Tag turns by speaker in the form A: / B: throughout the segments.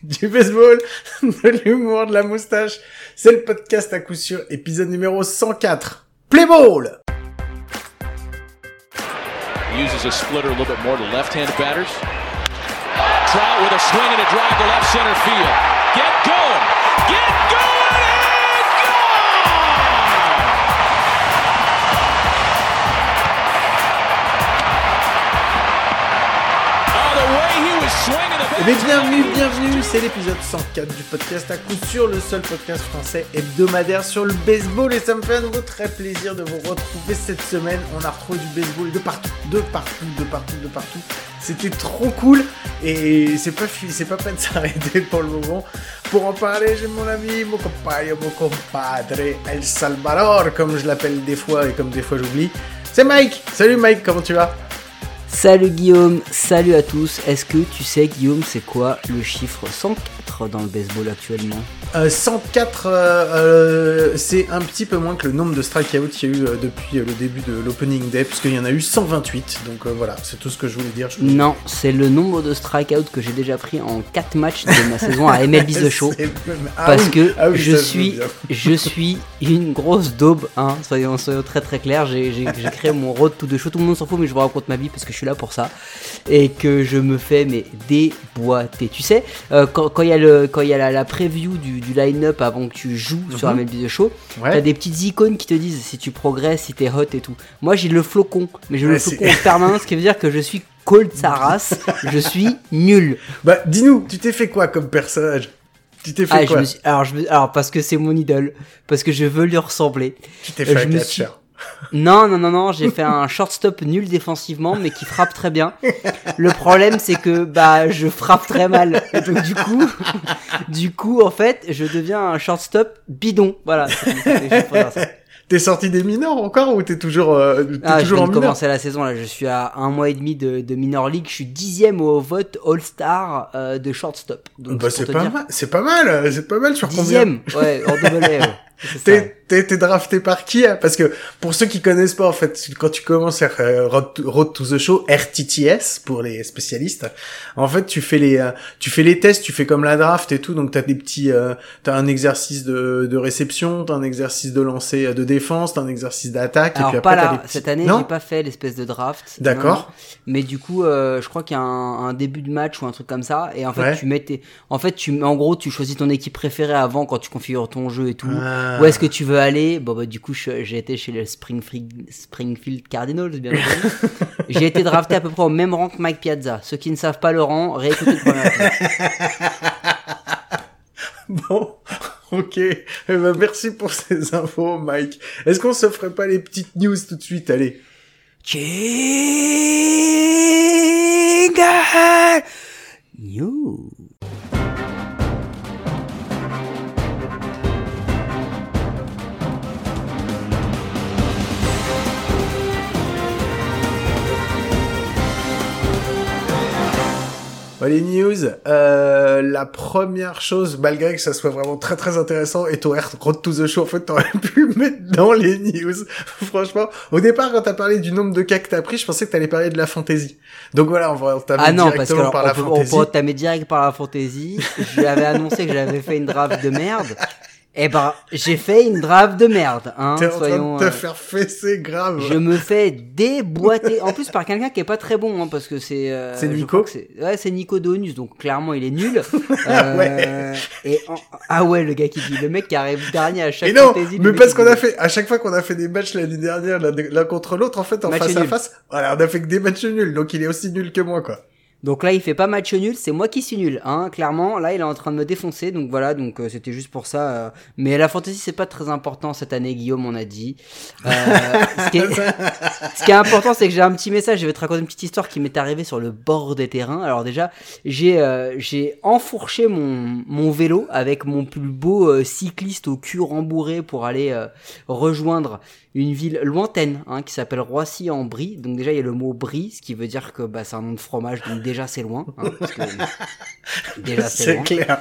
A: du baseball, de l'humour, de la moustache. C'est le podcast à coup sûr, épisode numéro 104. Play ball!
B: Uses a splitter a little bit more to left-handed batters. Trout with a swing and a drive to left center field. Get going! Get
A: Eh bien, bienvenue, bienvenue, c'est l'épisode 104 du podcast à coup sûr, le seul podcast français hebdomadaire sur le baseball et ça me fait un nouveau très plaisir de vous retrouver cette semaine. On a retrouvé du baseball de partout, de partout, de partout, de partout. C'était trop cool et c'est pas c'est pas prêt de s'arrêter pour le moment. Pour en parler, j'ai mon ami, mon compagne, mon compadre, El Salvador, comme je l'appelle des fois et comme des fois j'oublie. C'est Mike. Salut Mike, comment tu vas?
C: Salut Guillaume, salut à tous. Est-ce que tu sais Guillaume c'est quoi le chiffre 104 dans le baseball actuellement
A: Euh, 104, euh, euh, c'est un petit peu moins que le nombre de strikeouts qu'il y a eu euh, depuis euh, le début de l'opening day, puisqu'il y en a eu 128. Donc euh, voilà, c'est tout ce que je voulais dire. Je-
C: Non, c'est le nombre de strikeouts que j'ai déjà pris en 4 matchs de ma saison à MLB The Show.
A: Ah
C: Parce
A: oui,
C: que
A: ah oui,
C: je suis, je suis une grosse daube, hein, soyons, soyons très très clairs. J'ai créé mon road to the show. Tout le monde s'en fout, mais je vous raconte ma vie parce que je suis là pour ça et que je me fais mais déboîter. Tu sais, euh, quand il y a le, quand il y a la, la preview du, du line-up avant que tu joues sur
A: Mhm.
C: MLB The Show,
A: Ouais.
C: t'as des petites icônes qui te disent si tu progresses, si t'es hot et tout. Moi j'ai le flocon, mais j'ai
A: Ouais,
C: le flocon en permanence, ce qui veut dire que je suis cold sa race, je suis nul.
A: Bah, dis-nous, tu t'es fait quoi comme personnage? Tu t'es fait
C: Ah, je
A: quoi?
C: me suis- alors, je me- alors parce que c'est mon idole, parce que je veux lui ressembler.
A: Tu t'es
C: euh,
A: fait
C: je
A: un catcher.
C: Non, non, non, non, j'ai fait un shortstop nul défensivement, mais qui frappe très bien. Le problème, c'est que bah je frappe très mal. Et donc du coup, du coup, en fait, je deviens un shortstop bidon. Voilà.
A: T'es sorti des mineurs encore ou t'es toujours, euh, t'es
C: Ah, je
A: toujours
C: viens
A: en
C: de commencer la saison là. Je suis à un mois et demi de, de minor league. Je suis dixième au vote All Star euh, de shortstop. Donc
A: Bah, c'est pas mal, c'est pas mal, c'est pas mal sur combien
C: Dixième, ouais, en double A, ouais.
A: T'es, t'es, t'es drafté par qui hein? Parce que pour ceux qui connaissent pas, en fait, quand tu commences à euh, Road, to, Road to the Show, RTTS pour les spécialistes, en fait, tu fais les, euh, tu fais les tests, tu fais comme la draft et tout, donc t'as des petits, euh, t'as un exercice de, de réception, t'as un exercice de lancer euh, de défense, t'as un exercice d'attaque, et
C: Alors
A: puis
C: pas
A: après
C: là,
A: petits...
C: cette année j'ai pas fait l'espèce de draft.
A: D'accord.
C: Mais du coup, euh, je crois qu'il y a un, un début de match ou un truc comme ça, et en fait
A: Ouais.
C: tu mets tes... en fait tu, en gros tu choisis ton équipe préférée avant quand tu configures ton jeu et tout.
A: Ah.
C: Où est-ce que tu veux aller? Bon bah du coup j'ai été chez les Springfield, Springfield Cardinals bien entendu. j'ai été drafté à peu près au même rang que Mike Piazza. Ceux qui ne savent pas le rang, réécoutez le premier.
A: Bon, ok. Eh ben, merci pour ces infos, Mike. Est-ce qu'on se ferait pas les petites news tout de suite? Allez.
C: Jingle New.
A: Bon, les news, euh, la première chose, malgré que ça soit vraiment très très intéressant, et ton Road to the Show, en fait, t'aurais pu mettre dans les news. Franchement, au départ, quand t'as parlé du nombre de cas que t'as pris, je pensais que t'allais parler de la fantasy. Donc voilà, on va entamer
C: Ah non, parce que
A: directement
C: alors,
A: par
C: on,
A: la
C: peut, on
A: fantasy.
C: peut entamer direct par la fantaisie. Je lui avais annoncé que j'avais fait une draft de merde. Eh ben, j'ai fait une draft de merde, hein,
A: T'es en train de te
C: euh,
A: faire fesser grave.
C: Je me fais déboîter. En plus, par quelqu'un qui est pas très bon, hein, parce que c'est. euh,
A: C'est Nico
C: c'est- Ouais, c'est Nico Donus, donc clairement il est nul. Euh,
A: Ouais.
C: Et en- ah ouais, le gars qui dit, le mec qui arrive dernier à chaque
A: Et non,
C: fantasy,
A: mais parce qu'on a fait, à chaque fois qu'on a fait des matchs l'année dernière, l'un l'un contre l'autre, en fait, en
C: Match
A: face à
C: nul.
A: face, voilà, on a fait que des matchs nuls, donc il est aussi nul que moi, quoi.
C: Donc là, il fait pas match nul, c'est moi qui suis nul, hein, clairement. Là, il est en train de me défoncer, donc voilà, donc euh, c'était juste pour ça. euh. Mais la fantasy, c'est pas très important cette année, Guillaume, on a dit. Euh, ce, qui est, ce qui est important, c'est que j'ai un petit message. Je vais te raconter une petite histoire qui m'est arrivée sur le bord des terrains. Alors déjà, j'ai euh, j'ai enfourché mon mon vélo avec mon plus beau euh, cycliste au cul rembourré pour aller euh, rejoindre une ville lointaine hein, qui s'appelle Roissy-en-Brie. Donc déjà il y a le mot Brie, ce qui veut dire que bah, c'est un nom de fromage, donc déjà c'est loin. hein, parce que, déjà c'est
A: C'est
C: loin.
A: clair.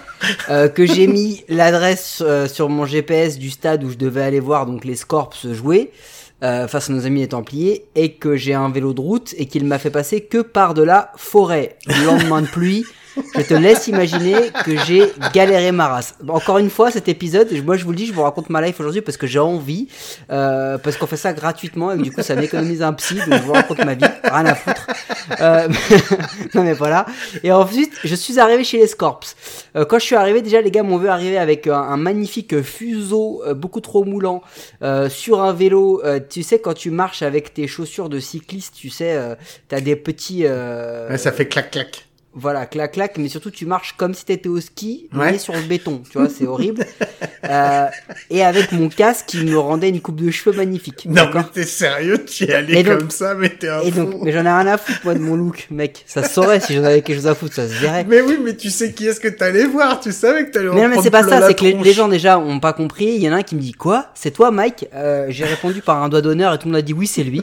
C: Euh, que j'ai mis l'adresse euh, sur mon GPS du stade où je devais aller voir donc les Scorps jouer. euh, face à nos amis les Templiers et que j'ai un vélo de route et qu'il m'a fait passer que par de la forêt. Le lendemain de pluie, je te laisse imaginer que j'ai galéré ma race. Encore une fois, cet épisode, moi je vous le dis, je vous raconte ma life aujourd'hui parce que j'ai envie, euh, parce qu'on fait ça gratuitement et du coup ça m'économise un psy, donc je vous raconte ma vie, rien à foutre. Euh, non mais voilà. Et ensuite, je suis arrivé chez les Scorps. Euh, quand je suis arrivé, déjà les gars m'ont vu arriver avec un, magnifique fuseau, euh, beaucoup trop moulant, euh, sur un vélo. Euh, tu sais, quand tu marches avec tes chaussures de cycliste, tu sais, t'as des petits...
A: Ouais, ça fait clac clac.
C: Voilà, clac clac, mais surtout tu marches comme si t'étais au ski,
A: Ouais.
C: mais sur le béton, tu vois, c'est horrible. Euh, et avec mon casque qui me rendait une coupe de cheveux magnifique.
A: Non, mais t'es sérieux, tu y allais
C: Et donc-
A: comme ça, mais t'es un
C: Et donc, mais j'en ai rien à foutre moi de mon look, mec. Ça se saurait si j'en avais quelque chose à foutre, ça se verrait.
A: Mais oui, mais tu sais qui est-ce que t'allais voir, tu savais que t'allais en
C: Mais non, mais c'est pas ça, c'est que les, gens déjà ont pas compris. Il y en a un qui me dit quoi? C'est toi, Mike? Euh, J'ai répondu par un doigt d'honneur et tout le monde a dit oui, c'est lui.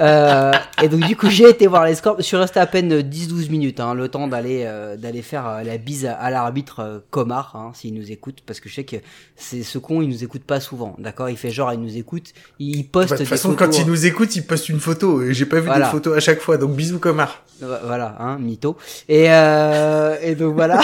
C: Euh, et donc du coup, j'ai été voir les scores. Je suis resté à peine 10-12 minutes, hein, le temps d'aller euh, d'aller faire euh, la bise à, à l'arbitre euh, Comar, hein, s'il nous écoute, parce que je sais que c'est ce con, il nous écoute pas souvent, d'accord? Il fait genre, il nous écoute, il poste
A: Bah, De
C: des
A: toute façon,
C: photos,
A: quand il nous écoute, il poste une photo. Et j'ai pas vu
C: Voilà.
A: de photo à chaque fois, donc bisous Comar.
C: Euh, Voilà, hein, mytho. Et, euh, et donc voilà.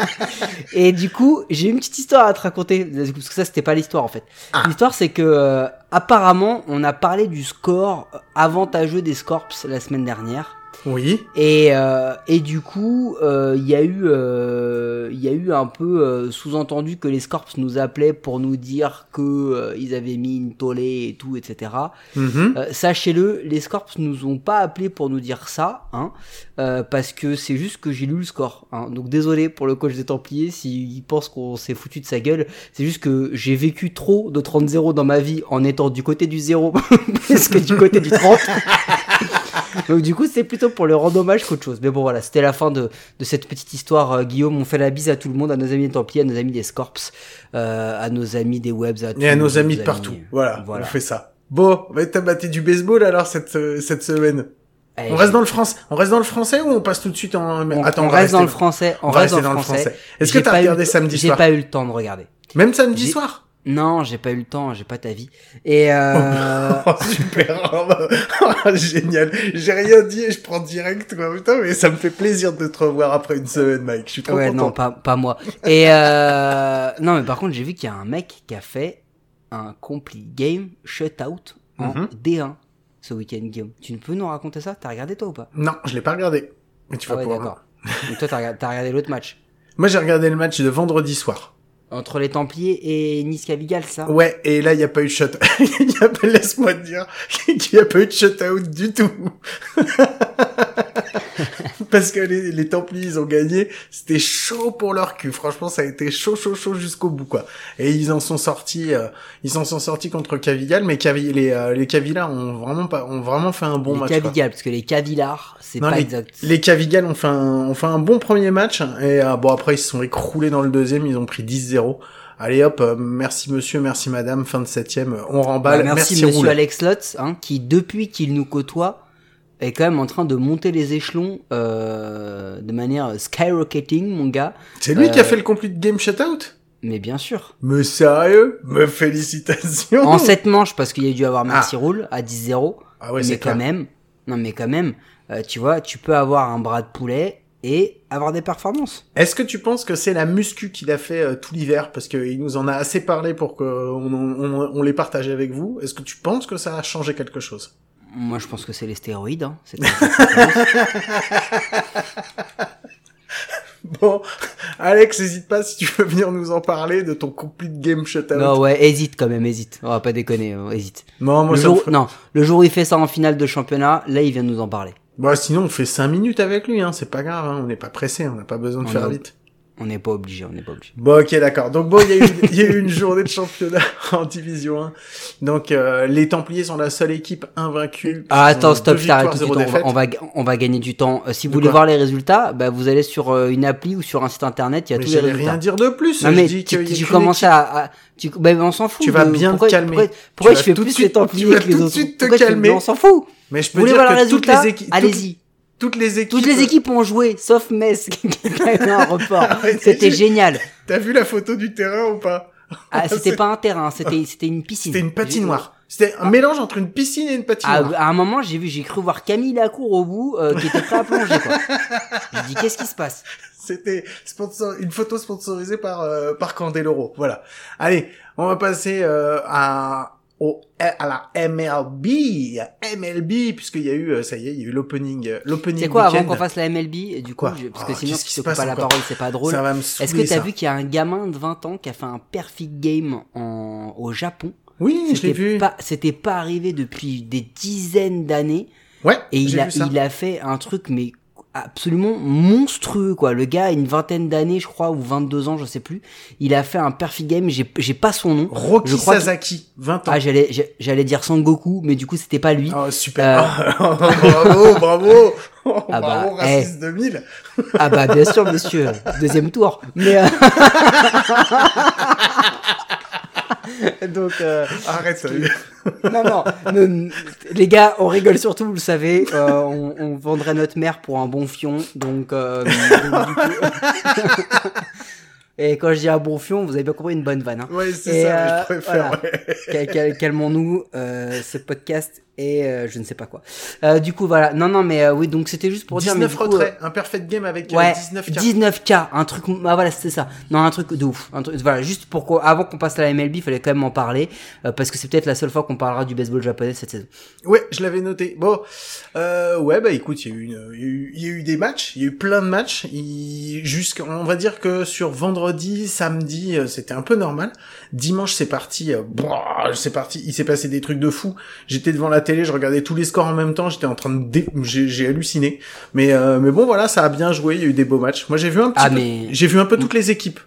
C: et du coup, j'ai une petite histoire à te raconter. Parce que ça, c'était pas l'histoire en fait.
A: Ah.
C: L'histoire, c'est que euh, apparemment, on a parlé du score avantageux des Scorps la semaine dernière.
A: Oui.
C: Et, euh, et du coup, euh, il y a eu, euh, y a eu un peu euh, sous-entendu que les Scorps nous appelaient pour nous dire que euh, ils avaient mis une tollée et tout, etc.
A: Mhm.
C: Euh, Sachez-le, les Scorps nous ont pas appelé pour nous dire ça, hein, euh, parce que c'est juste que j'ai lu le score. Hein. Donc désolé pour le coach des Templiers s'il pense qu'on s'est foutu de sa gueule. C'est juste que j'ai vécu trop de 30-0 dans ma vie en étant du côté du 0 plus que du côté du 30. Donc du coup c'est plutôt pour le rendre hommage qu'autre chose. Mais bon voilà, c'était la fin de, de cette petite histoire. euh, Guillaume, on fait la bise à tout le monde, à nos amis des Templiers, à nos amis des Scorps, euh, à nos amis des Webs, à
A: Et à nos amis de partout. Voilà,
C: Voilà.
A: on fait ça. Bon, bah, t'as battu du baseball alors cette, euh, cette semaine.
C: Allez,
A: On reste dans le France, on reste dans le français ou on passe tout de suite en,
C: On,
A: attends,
C: on
A: va
C: reste dans le français. On,
A: on va
C: reste dans le français.
A: Est-ce que
C: J'ai
A: t'as
C: eu
A: regardé samedi
C: J'ai
A: soir?
C: pas eu le temps de regarder.
A: Même samedi
C: J'ai-
A: soir?
C: Non, j'ai pas eu le temps. J'ai pas ta vie. Et euh...
A: Oh, super. Oh, génial. J'ai rien dit et je prends direct, quoi. Putain, mais ça me fait plaisir de te revoir après une semaine, Mike. Je suis trop
C: ouais,
A: content.
C: non, pas pas moi. Et euh... non, mais par contre, j'ai vu qu'il y a un mec qui a fait un complete game shutout en
A: Mhm.
C: D1 ce week-end, Guillaume. Tu peux nous raconter ça? T'as regardé toi ou pas?
A: Non, je l'ai pas regardé. Mais tu
C: Ah
A: vas
C: ouais,
A: pouvoir.
C: d'accord. Toi, t'as regardé l'autre match
A: Moi, j'ai regardé le match de vendredi soir.
C: Entre les Templiers et Nice Cavigal, ça
A: Ouais, et là, il n'y a pas eu de pas, laisse-moi te dire qu'il n'y a pas eu de shutout du tout. Parce que les, les Templiers, ils ont gagné. C'était chaud pour leur cul. Franchement, ça a été chaud, chaud, chaud jusqu'au bout, quoi. Et ils en sont sortis, euh, ils en sont sortis contre Cavigal, mais Cavi, les, euh, les Cavillars ont vraiment pas, ont vraiment fait un bon
C: Les
A: match. quoi.
C: Cavigal, parce que les Cavillars, c'est pas
A: les,
C: exact.
A: les Cavigal ont fait un, ont fait un bon premier match et euh, bon après ils se sont écroulés dans le deuxième, ils ont pris 10-0. Allez hop, euh, merci monsieur, merci madame, fin de septième, euh, on remballe,
C: Bah, merci,
A: merci,
C: monsieur
A: roule.
C: Alex Lutz, hein, qui depuis qu'il nous côtoie est quand même en train de monter les échelons euh, de manière skyrocketing, mon gars.
A: C'est lui qui a fait le complete game shutout?
C: Mais bien sûr.
A: Mais sérieux? Me félicitations
C: En 7 manches, parce qu'il y a dû avoir Merci
A: Ah.
C: Roule à 10-0.
A: Ah ouais,
C: mais quand
A: clair.
C: même, non mais quand même, euh, tu vois, tu peux avoir un bras de poulet et avoir des performances.
A: Est-ce que tu penses que c'est la muscu qu'il a fait euh, tout l'hiver? Parce qu'il nous en a assez parlé pour qu'on on, on, on les partage avec vous. Est-ce que tu penses que ça a changé quelque chose?
C: Moi, je pense que c'est les stéroïdes. Hein. C'est.
A: Bon, Alex, n'hésite pas si tu veux venir nous en parler de ton complete game shutout.
C: non, ouais, hésite quand même, hésite. On va pas déconner, euh, hésite.
A: Non, moi
C: le
A: ça me
C: jour,
A: fait-
C: non, le jour où il fait ça en finale de championnat, là, il vient de nous en parler.
A: Bah sinon on fait 5 minutes avec lui, hein, c'est pas grave, hein, on n'est pas pressé, on n'a pas besoin de
C: On
A: faire
C: est-
A: vite.
C: On n'est pas obligé, on n'est pas obligé.
A: Bon ok d'accord, donc bon il y, a eu- il y a eu une journée de championnat en division 1, donc euh, les Templiers sont la seule équipe invaincue.
C: Ah, attends, stop,
A: victoires,
C: tout On va, on, va, on va gagner du temps. Euh, si vous
A: De
C: voulez voir les résultats, bah, vous allez sur euh, une appli ou sur un site internet, il y a
A: Mais
C: tous les résultats.
A: rien dire de plus,
C: Non
A: je
C: mais
A: dis
C: tu, tu commences
A: équipe.
C: à, à- tu, bah, on s'en fout.
A: Tu vas bien te calmer.
C: Pourquoi,
A: Tu
C: pourquoi
A: vas
C: je fais
A: tout
C: plus
A: suite-
C: les Templiers
A: tu vas
C: que les
A: tout de
C: autres
A: suite te
C: tu-
A: calmer.
C: On s'en fout.
A: Mais je peux dire que toutes les équipes,
C: Allez-y.
A: Toutes les équipes,
C: Toutes les équipes ont joué, sauf Metz qui a eu un report.
A: Arrêtez,
C: C'était génial.
A: T'as vu la photo du terrain ou pas?
C: Ah, c'était pas un terrain, c'était c'était une piscine.
A: C'était une patinoire. C'était un mélange entre une piscine et une
C: À,
A: patinoire.
C: à un moment, j'ai vu, j'ai cru voir Camille Lacour au bout, euh, qui était prêt à plonger, quoi. J'ai dit, qu'est-ce qui se passe?
A: C'était sponsor... une photo sponsorisée par euh, par Candeloro. Voilà. Allez, on va passer euh, à au à la MLB, MLB puisqu'il y a eu euh, ça y est, il y a eu l'opening euh, l'opening
C: C'est quoi, avant qu'on fasse la MLB, du coup,
A: Quoi
C: je- parce que
A: Ah,
C: sinon,
A: qui
C: tu
A: se
C: te coupes pas la parole, c'est pas drôle.
A: Ça va me
C: Est-ce que t'as vu qu'il y a un gamin de 20 ans qui a fait un perfect game en, au Japon?
A: Oui, je l'ai vu.
C: c'était pas arrivé depuis des dizaines d'années.
A: Ouais,
C: Et il a,
A: vu ça.
C: il a fait un truc, mais absolument monstrueux, quoi. Le gars a une vingtaine d'années, je crois, ou 22 ans, je sais plus. Il a fait un perfect game, j'ai, j'ai pas son nom.
A: Rocky
C: je crois que-
A: Sasaki, 20 ans.
C: Ah, j'allais, j'allais dire Sangoku, mais du coup, c'était pas lui.
A: Oh, super. bravo, bravo. Oh,
C: Ah
A: bravo,
C: bah,
A: Raciste 2000.
C: Ah bah, bien sûr, monsieur. Deuxième tour. Mais, euh, Donc, euh,
A: Arrête, ça.
C: non, non, ne- les gars, on rigole surtout, vous le savez. euh, on, on vendrait notre mère pour un bon fion, donc. euh, donc, du coup- Et quand je dis un bon fion, vous avez bien compris une bonne vanne. Hein.
A: Ouais, c'est ça,
C: euh,
A: je préfère.
C: voilà.
A: ouais.
C: Cal- cal- Calmons-nous, euh, ce podcast et euh, je ne sais pas quoi. Euh, du coup, voilà. Non, non, mais euh, oui, donc c'était juste pour dire. mais
A: 19
C: du coup,
A: retraits, un perfect game avec
C: euh,
A: euh,
C: Ouais,
A: 19
C: 19
A: cartes.
C: k un truc, ah voilà, c'était ça. Non, un truc de ouf. Un truc, voilà, juste pour qu'on- avant qu'on passe à la MLB, il fallait quand même en parler, euh, parce que c'est peut-être la seule fois qu'on parlera du baseball japonais cette saison.
A: Ouais, je l'avais noté. Bon, euh, ouais, bah écoute, il y a eu, une- il y a eu, il y a eu des matchs, il y a eu plein de matchs. Il, jusqu'à, on va dire que sur vendredi, samedi, euh, c'était un peu normal. Dimanche, c'est parti, euh, c'est parti. Il s'est passé des trucs de fou. J'étais devant la télé, je regardais tous les scores en même temps. J'étais en train de, dé- j'ai, halluciné. Mais, euh, mais bon, voilà, ça a bien joué. Il y a eu des beaux matchs. Moi, j'ai vu un petit
C: Ah,
A: peu,
C: mais-
A: j'ai vu un peu toutes les équipes.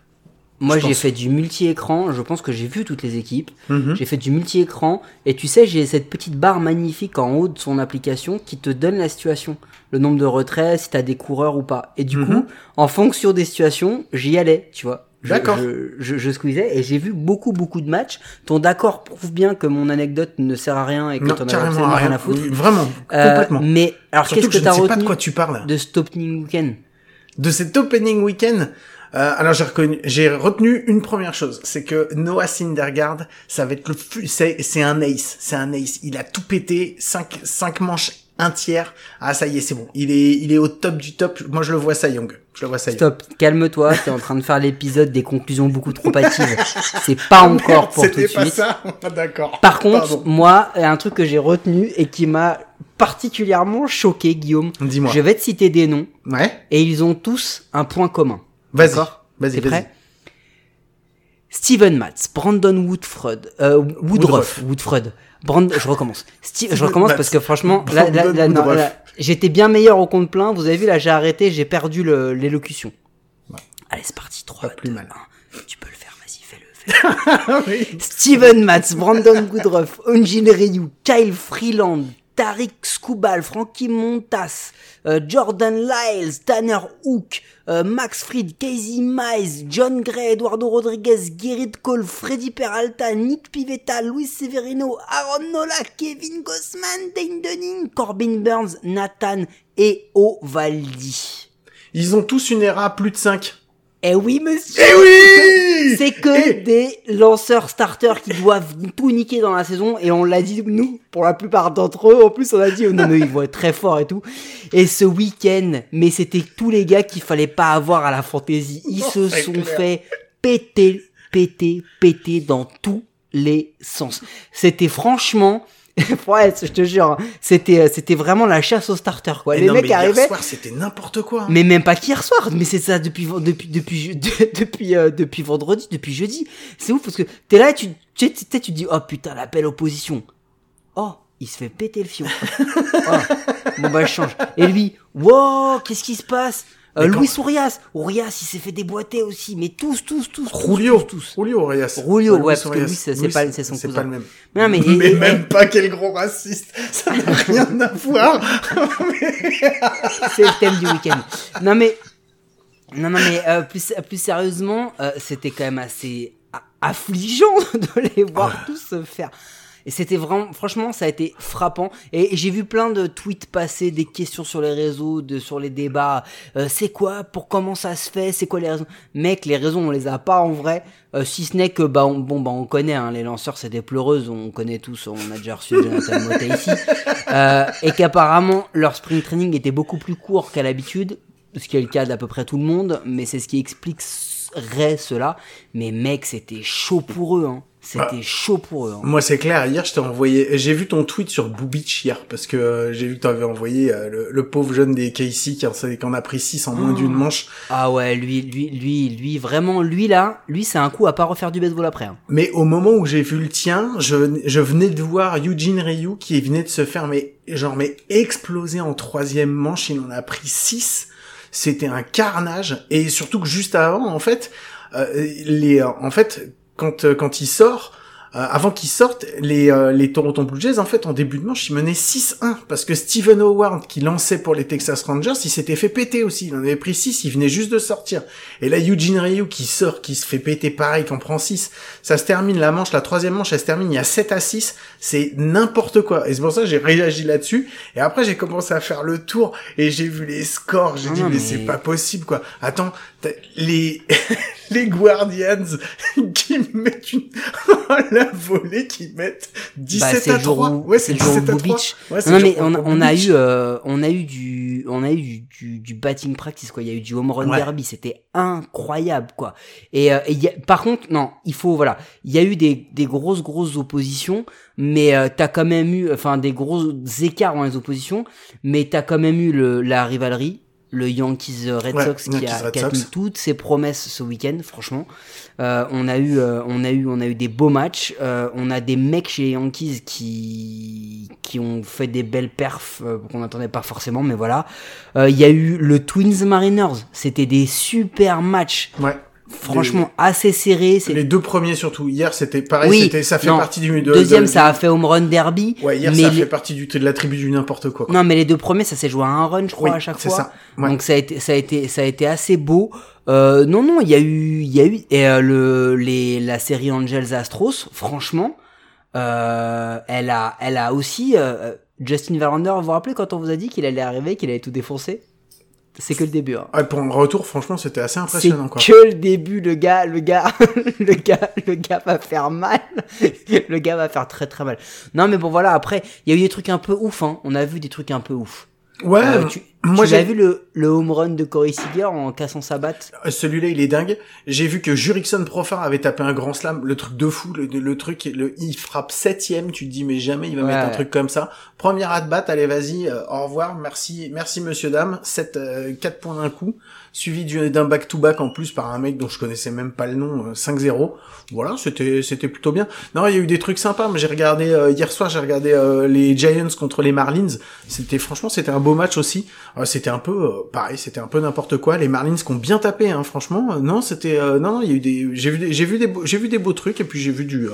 C: Moi, j'ai fait du multi-écran. Je pense que j'ai vu toutes les équipes.
A: Mhm.
C: J'ai fait du multi-écran. Et tu sais, j'ai cette petite barre magnifique en haut de son application qui te donne la situation. Le nombre de retraits, si t'as des coureurs ou pas. Et du
A: Mhm.
C: coup, en fonction des situations, j'y allais, tu vois.
A: D'accord.
C: Je, je, je squeezais et j'ai vu beaucoup, beaucoup de matchs. Ton d'accord prouve bien que mon anecdote ne sert à rien et que t'en as absolument rien
A: rien
C: à foutre.
A: Vraiment,
C: Euh,
A: complètement.
C: mais, alors qu'est-ce
A: que,
C: que t'as
A: sais pas de
C: retenu
A: quoi tu parles.
C: de ce opening week-end?
A: De cet opening week-end, euh, alors j'ai reconnu, j'ai retenu une première chose, c'est que Noah Syndergaard, ça va être le, c'est un ace, c'est un ace. Il a tout pété, cinq, cinq manches, un tiers. Ah ça y est, c'est bon. Il est, il est au top du top. Moi je le vois ça Young. Je le vois ça.
C: Stop, calme-toi, t'es en train de faire l'épisode des conclusions beaucoup trop hâtives. C'est pas encore pour tout de
A: C'était pas
C: suite.
A: ça. D'accord.
C: Par contre,
A: Pardon.
C: moi, un truc que j'ai retenu et qui m'a particulièrement choqué, Guillaume.
A: Dis-moi.
C: Je vais te citer des noms
A: Ouais.
C: et ils ont tous un point commun.
A: Vas-y. Vas-y.
C: T'es
A: vas-y.
C: prêt Steven Matz, Brandon Woodford, euh, Woodruff,
A: Woodruff.
C: Woodford. Brand, je recommence. Steve, je recommence
A: Matz.
C: parce que franchement, là, là, là, non, là, j'étais bien meilleur au compte plein. Vous avez vu, là, j'ai arrêté, j'ai perdu le- l'élocution. Allez, c'est parti. 3,
A: Pas plus
C: 2,
A: mal.
C: 1. Tu peux le faire, vas-y, fais-le. Steven Matz, Brandon Woodruff, Onjin Ryu, Kyle Freeland, Tariq Skubal, Frankie Montas, euh, Jordan Lyles, Tanner Hook, euh, Max Fried, Casey Mize, John Gray, Eduardo Rodriguez, Gerrit Cole, Freddy Peralta, Nick Pivetta, Luis Severino, Aaron Nola, Kevin Gossman, Dane Dunning, Corbin Burns, Nathan et Ovaldi.
A: Ils ont tous une ERA plus de 5.
C: Eh oui, monsieur!
A: Eh oui
C: C'est que des lanceurs starters qui doivent tout niquer dans la saison et on l'a dit nous pour la plupart d'entre eux en plus on a dit oh non mais ils vont être très forts et tout et ce week-end mais c'était tous les gars qu'il fallait pas avoir à la fantaisie ils
A: Non,
C: se sont
A: clair.
C: fait péter péter péter dans tous les sens c'était franchement ouais je te jure hein, c'était c'était vraiment la chasse aux starters quoi
A: Eh
C: les
A: non,
C: mecs
A: mais hier
C: arrivaient
A: soir, c'était n'importe quoi. hein.
C: mais même pas qu'hier soir, mais c'est ça depuis depuis depuis depuis euh, depuis vendredi, depuis jeudi. C'est ouf parce que t'es là et tu tu sais, tu sais, tu te dis oh putain l'appel opposition. Oh, il se fait péter le fion. oh, bon bah je change. Et lui, wow, qu'est-ce qui se passe? Euh, Louis Ourias, Ourias il s'est fait déboîter aussi, mais tous tous tous
A: Julio,
C: tous, tous.
A: Julio Orias.
C: Julio, ouais, parce que. Luis, c'est pas- c'est son
A: C'est
C: cousin.
A: pas le même.
C: Non, mais-
A: mais
C: et- et-
A: même pas quel gros raciste. Ça n'a rien à voir.
C: c'est le thème du week-end. Non mais, non non mais euh, plus plus sérieusement, euh, c'était quand même assez affligeant de les voir tous se faire. Et c'était vraiment, franchement, ça a été frappant. Et j'ai vu plein de tweets passer, des questions sur les réseaux, de, sur les débats. Euh, c'est quoi? Pour comment ça se fait? C'est quoi les raisons? Mec, les raisons, on les a pas en vrai. Euh, si ce n'est que, bah, on, bon, bah, on connaît, hein, les lanceurs, c'est des pleureuses, on connaît tous, on a déjà reçu Jonathan ici. Euh, et qu'apparemment, leur spring training était beaucoup plus court qu'à l'habitude, ce qui est le cas d'à peu près tout le monde, mais c'est ce qui expliquerait cela. Mais mec, c'était chaud pour eux, hein. C'était
A: Ah.
C: chaud pour eux. hein.
A: Moi, c'est clair. Hier, je t'ai envoyé. J'ai vu ton tweet sur Boubich hier parce que euh, j'ai vu que t'avais envoyé euh, le, le pauvre jeune des KC qui en, qui en a pris 6 en moins d'une manche.
C: Ah ouais, lui, lui, lui, lui, vraiment, lui là, lui, c'est un coup à pas refaire du baseball après. hein.
A: Mais au moment où j'ai vu le tien, je, je venais de voir Eugene Ryu qui venait de se faire mais genre mais exploser en troisième manche. Il en a pris 6 C'était un carnage et surtout que juste avant, en fait, euh, les, en fait, quand euh, quand il sort. euh, avant qu'il sorte, les, euh, les Toronto Blue Jays, en fait, en début de manche, ils menaient 6-1, parce que Steven Howard, qui lançait pour les Texas Rangers, il s'était fait péter aussi, il en avait pris 6, il venait juste de sortir. Et là, Eugene Ryu, qui sort, qui se fait péter pareil, qui en prend 6, ça se termine, la manche, la troisième manche, elle se termine, il y a 7 à 6, c'est n'importe quoi. Et c'est pour ça que j'ai réagi là-dessus, et après, j'ai commencé à faire le tour, et j'ai vu les scores, j'ai
C: Ah
A: dit, mais,
C: mais-
A: c'est pas possible, quoi. Attends, les, les Guardians, qui mettent une, la volée, qui mettent 17
C: Bah, c'est
A: à
C: le jour
A: 3.
C: où-
A: ouais,
C: c'est le jour où
A: 17 à 3.
C: Bubich-
A: Ouais,
C: Non mais on, on a eu euh, on a eu du on a eu du, du, du batting practice quoi il y a eu du home run
A: Ouais.
C: derby c'était incroyable quoi et, euh, et il y a- par contre non il faut voilà il y a eu des, des grosses grosses oppositions mais euh, t'as quand même eu enfin des gros écarts dans les oppositions mais t'as quand même eu le, la rivalerie le Yankees Red
A: Ouais,
C: Sox qui a, qui a
A: Sox.
C: tenu toutes ses promesses ce week-end franchement. Euh, on a eu euh, on a eu on a eu des beaux matchs. Euh, on a des mecs chez les Yankees qui qui ont fait des belles perfs euh, qu'on n'attendait pas forcément mais voilà. Euh, il y a eu le Twins Mariners. C'était des super matchs.
A: Ouais.
C: Franchement assez serrés c'est
A: Les deux premiers surtout. Hier, c'était pareil,
C: Oui,
A: c'était, ça fait
C: non.
A: partie du, de,
C: deuxième
A: de-
C: ça a fait home run derby
A: Ouais, hier,
C: mais
A: ça
C: les-
A: fait partie du, de la tribu du n'importe quoi. quoi.
C: non mais les deux premiers ça s'est joué à un run je crois
A: Oui,
C: à chaque
A: c'est
C: fois
A: ça. Ouais.
C: donc ça a été ça a été ça a été assez beau euh, non non il y a eu il y a eu et euh, le les la série Angels Astros franchement euh, elle a elle a aussi euh, Justin Verlander vous vous rappelez quand on vous a dit qu'il allait arriver qu'il allait tout défoncer? C'est que le début hein.
A: Ouais, pour un retour, franchement, c'était assez impressionnant, quoi.
C: que le début, le gars, le gars, le gars, le gars va faire mal. le gars va faire très très mal. Non mais bon voilà, après, il y a eu des trucs un peu ouf, hein. On a vu des trucs un peu ouf.
A: Ouais,
C: Euh, tu
A: moi, j'ai,
C: vu le, le home run de Corey Seager en cassant sa batte?
A: Celui-là, il est dingue. J'ai vu que Jurickson Profar avait tapé un grand slam, le truc de fou, le, le truc, le, il frappe septième, tu te dis, mais jamais il va
C: Ouais.
A: mettre un truc comme ça. Première at bat, allez, vas-y, euh, au revoir, merci, merci monsieur, dame, 7, euh, 4 points d'un coup, suivi du- d'un back-to-back en plus par un mec dont je connaissais même pas le nom, euh, 5-0. Voilà, c'était, c'était plutôt bien. Non, il y a eu des trucs sympas, mais j'ai regardé, euh, hier soir, j'ai regardé euh, les Giants contre les Marlins. C'était, franchement, c'était un beau match aussi. C'était un peu, euh, pareil, c'était un peu n'importe quoi. Les Marlins qui ont bien tapé, hein, franchement. Euh, non, c'était, euh, non, non, il y a eu des, j'ai vu, des, j'ai vu des, beaux- j'ai vu des beaux trucs et puis j'ai vu du, euh,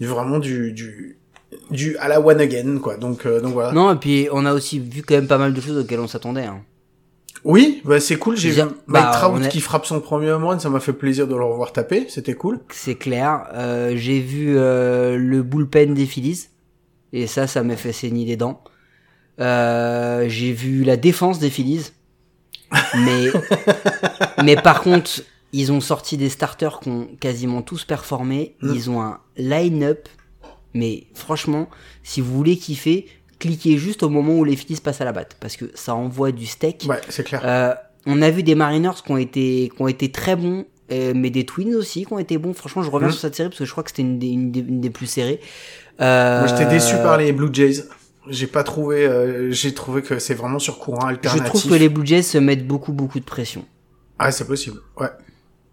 A: du- vraiment du, du, du à la one again, quoi. Donc, euh, donc voilà.
C: Non, et puis on a aussi vu quand même pas mal de choses auxquelles on s'attendait. Hein.
A: Oui, bah c'est cool. J'ai vu Mike
C: bah,
A: Trout qui frappe son premier home run, ça m'a fait plaisir de le revoir taper. C'était cool.
C: C'est clair. Euh, J'ai vu euh, le bullpen des Phillies. Et ça, ça m'a fait saigner les dents. Euh, J'ai vu la défense des Phillies. Mais, mais par contre, ils ont sorti des starters qui ont quasiment tous performé.
A: Mm.
C: Ils ont un line-up. Mais franchement, si vous voulez kiffer, cliquez juste au moment où les Phillies passent à la batte. Parce que ça envoie du steak.
A: Ouais, c'est clair.
C: Euh, on a vu des Mariners qui ont été, qui ont été très bons, euh, mais des Twins aussi qui ont été bons. Franchement, je reviens
A: Mhm.
C: sur cette série parce que je crois que c'était une, des- une, des- une des plus serrées. Euh,
A: Moi, j'étais déçu par les Blue Jays. J'ai pas trouvé, euh, j'ai trouvé que c'est vraiment sur courant
C: Je
A: alternatif.
C: trouve que les Blue Jays se mettent beaucoup, beaucoup de pression.
A: Ah, c'est possible. Ouais.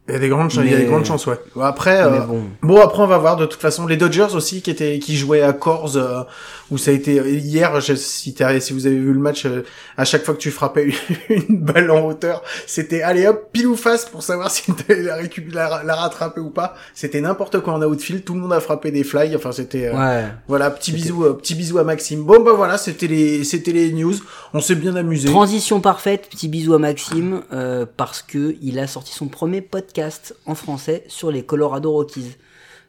A: Il y a des grandes, chances il y a des grandes chances, ouais. Bon, après, euh,
C: bon.
A: bon, après, on va voir de toute façon les Dodgers aussi qui étaient, qui jouaient à Coors, euh, où ça a été hier. Je, si, si vous avez vu le match, euh, à chaque fois que tu frappais une balle en hauteur, c'était allez hop pile ou face pour savoir si t'allais la la, la rattraper ou pas. C'était n'importe quoi en outfield. Tout le monde a frappé des fly. Enfin, c'était. euh,
C: Ouais.
A: Voilà, petit bisou, euh, petit bisou à Maxime. Bon bah voilà, c'était les, c'était les news. On s'est bien amusé.
C: Transition parfaite, petit bisou à Maxime, euh, parce que il a sorti son premier podcast en français sur les Colorado Rockies.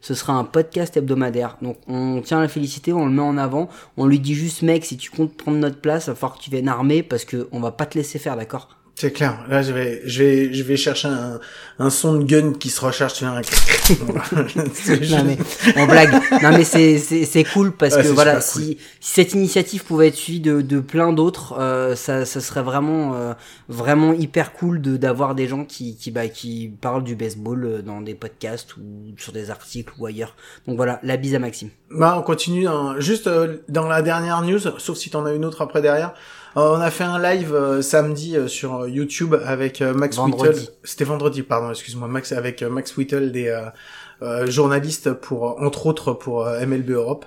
C: Ce sera un podcast hebdomadaire. Donc on tient à le féliciter, on le met en avant, on lui dit juste mec, si tu comptes prendre notre place, il va falloir que tu viennes armé parce que on va pas te laisser faire, d'accord?
A: C'est clair. Là, je vais, je vais, je vais chercher un, un son de gun qui se recharge. Tu vois,
C: non mais on blague. Non mais c'est c'est c'est cool parce
A: Ouais,
C: que voilà, si, si cette initiative pouvait être suivie de de plein d'autres, euh, ça ça serait vraiment euh, vraiment hyper cool de d'avoir des gens qui qui bah qui parlent du baseball euh, dans des podcasts ou sur des articles ou ailleurs. Donc voilà, la bise à Maxime.
A: Bah, on continue. hein. Juste euh, dans la dernière news, sauf si t'en as une autre après derrière. Euh, on a fait un live euh, samedi euh, sur YouTube avec Max
C: Vendredi.
A: Whittle. C'était vendredi, pardon, excuse-moi, Max avec Max Whittle, des euh, euh, journalistes pour entre autres pour MLB Europe.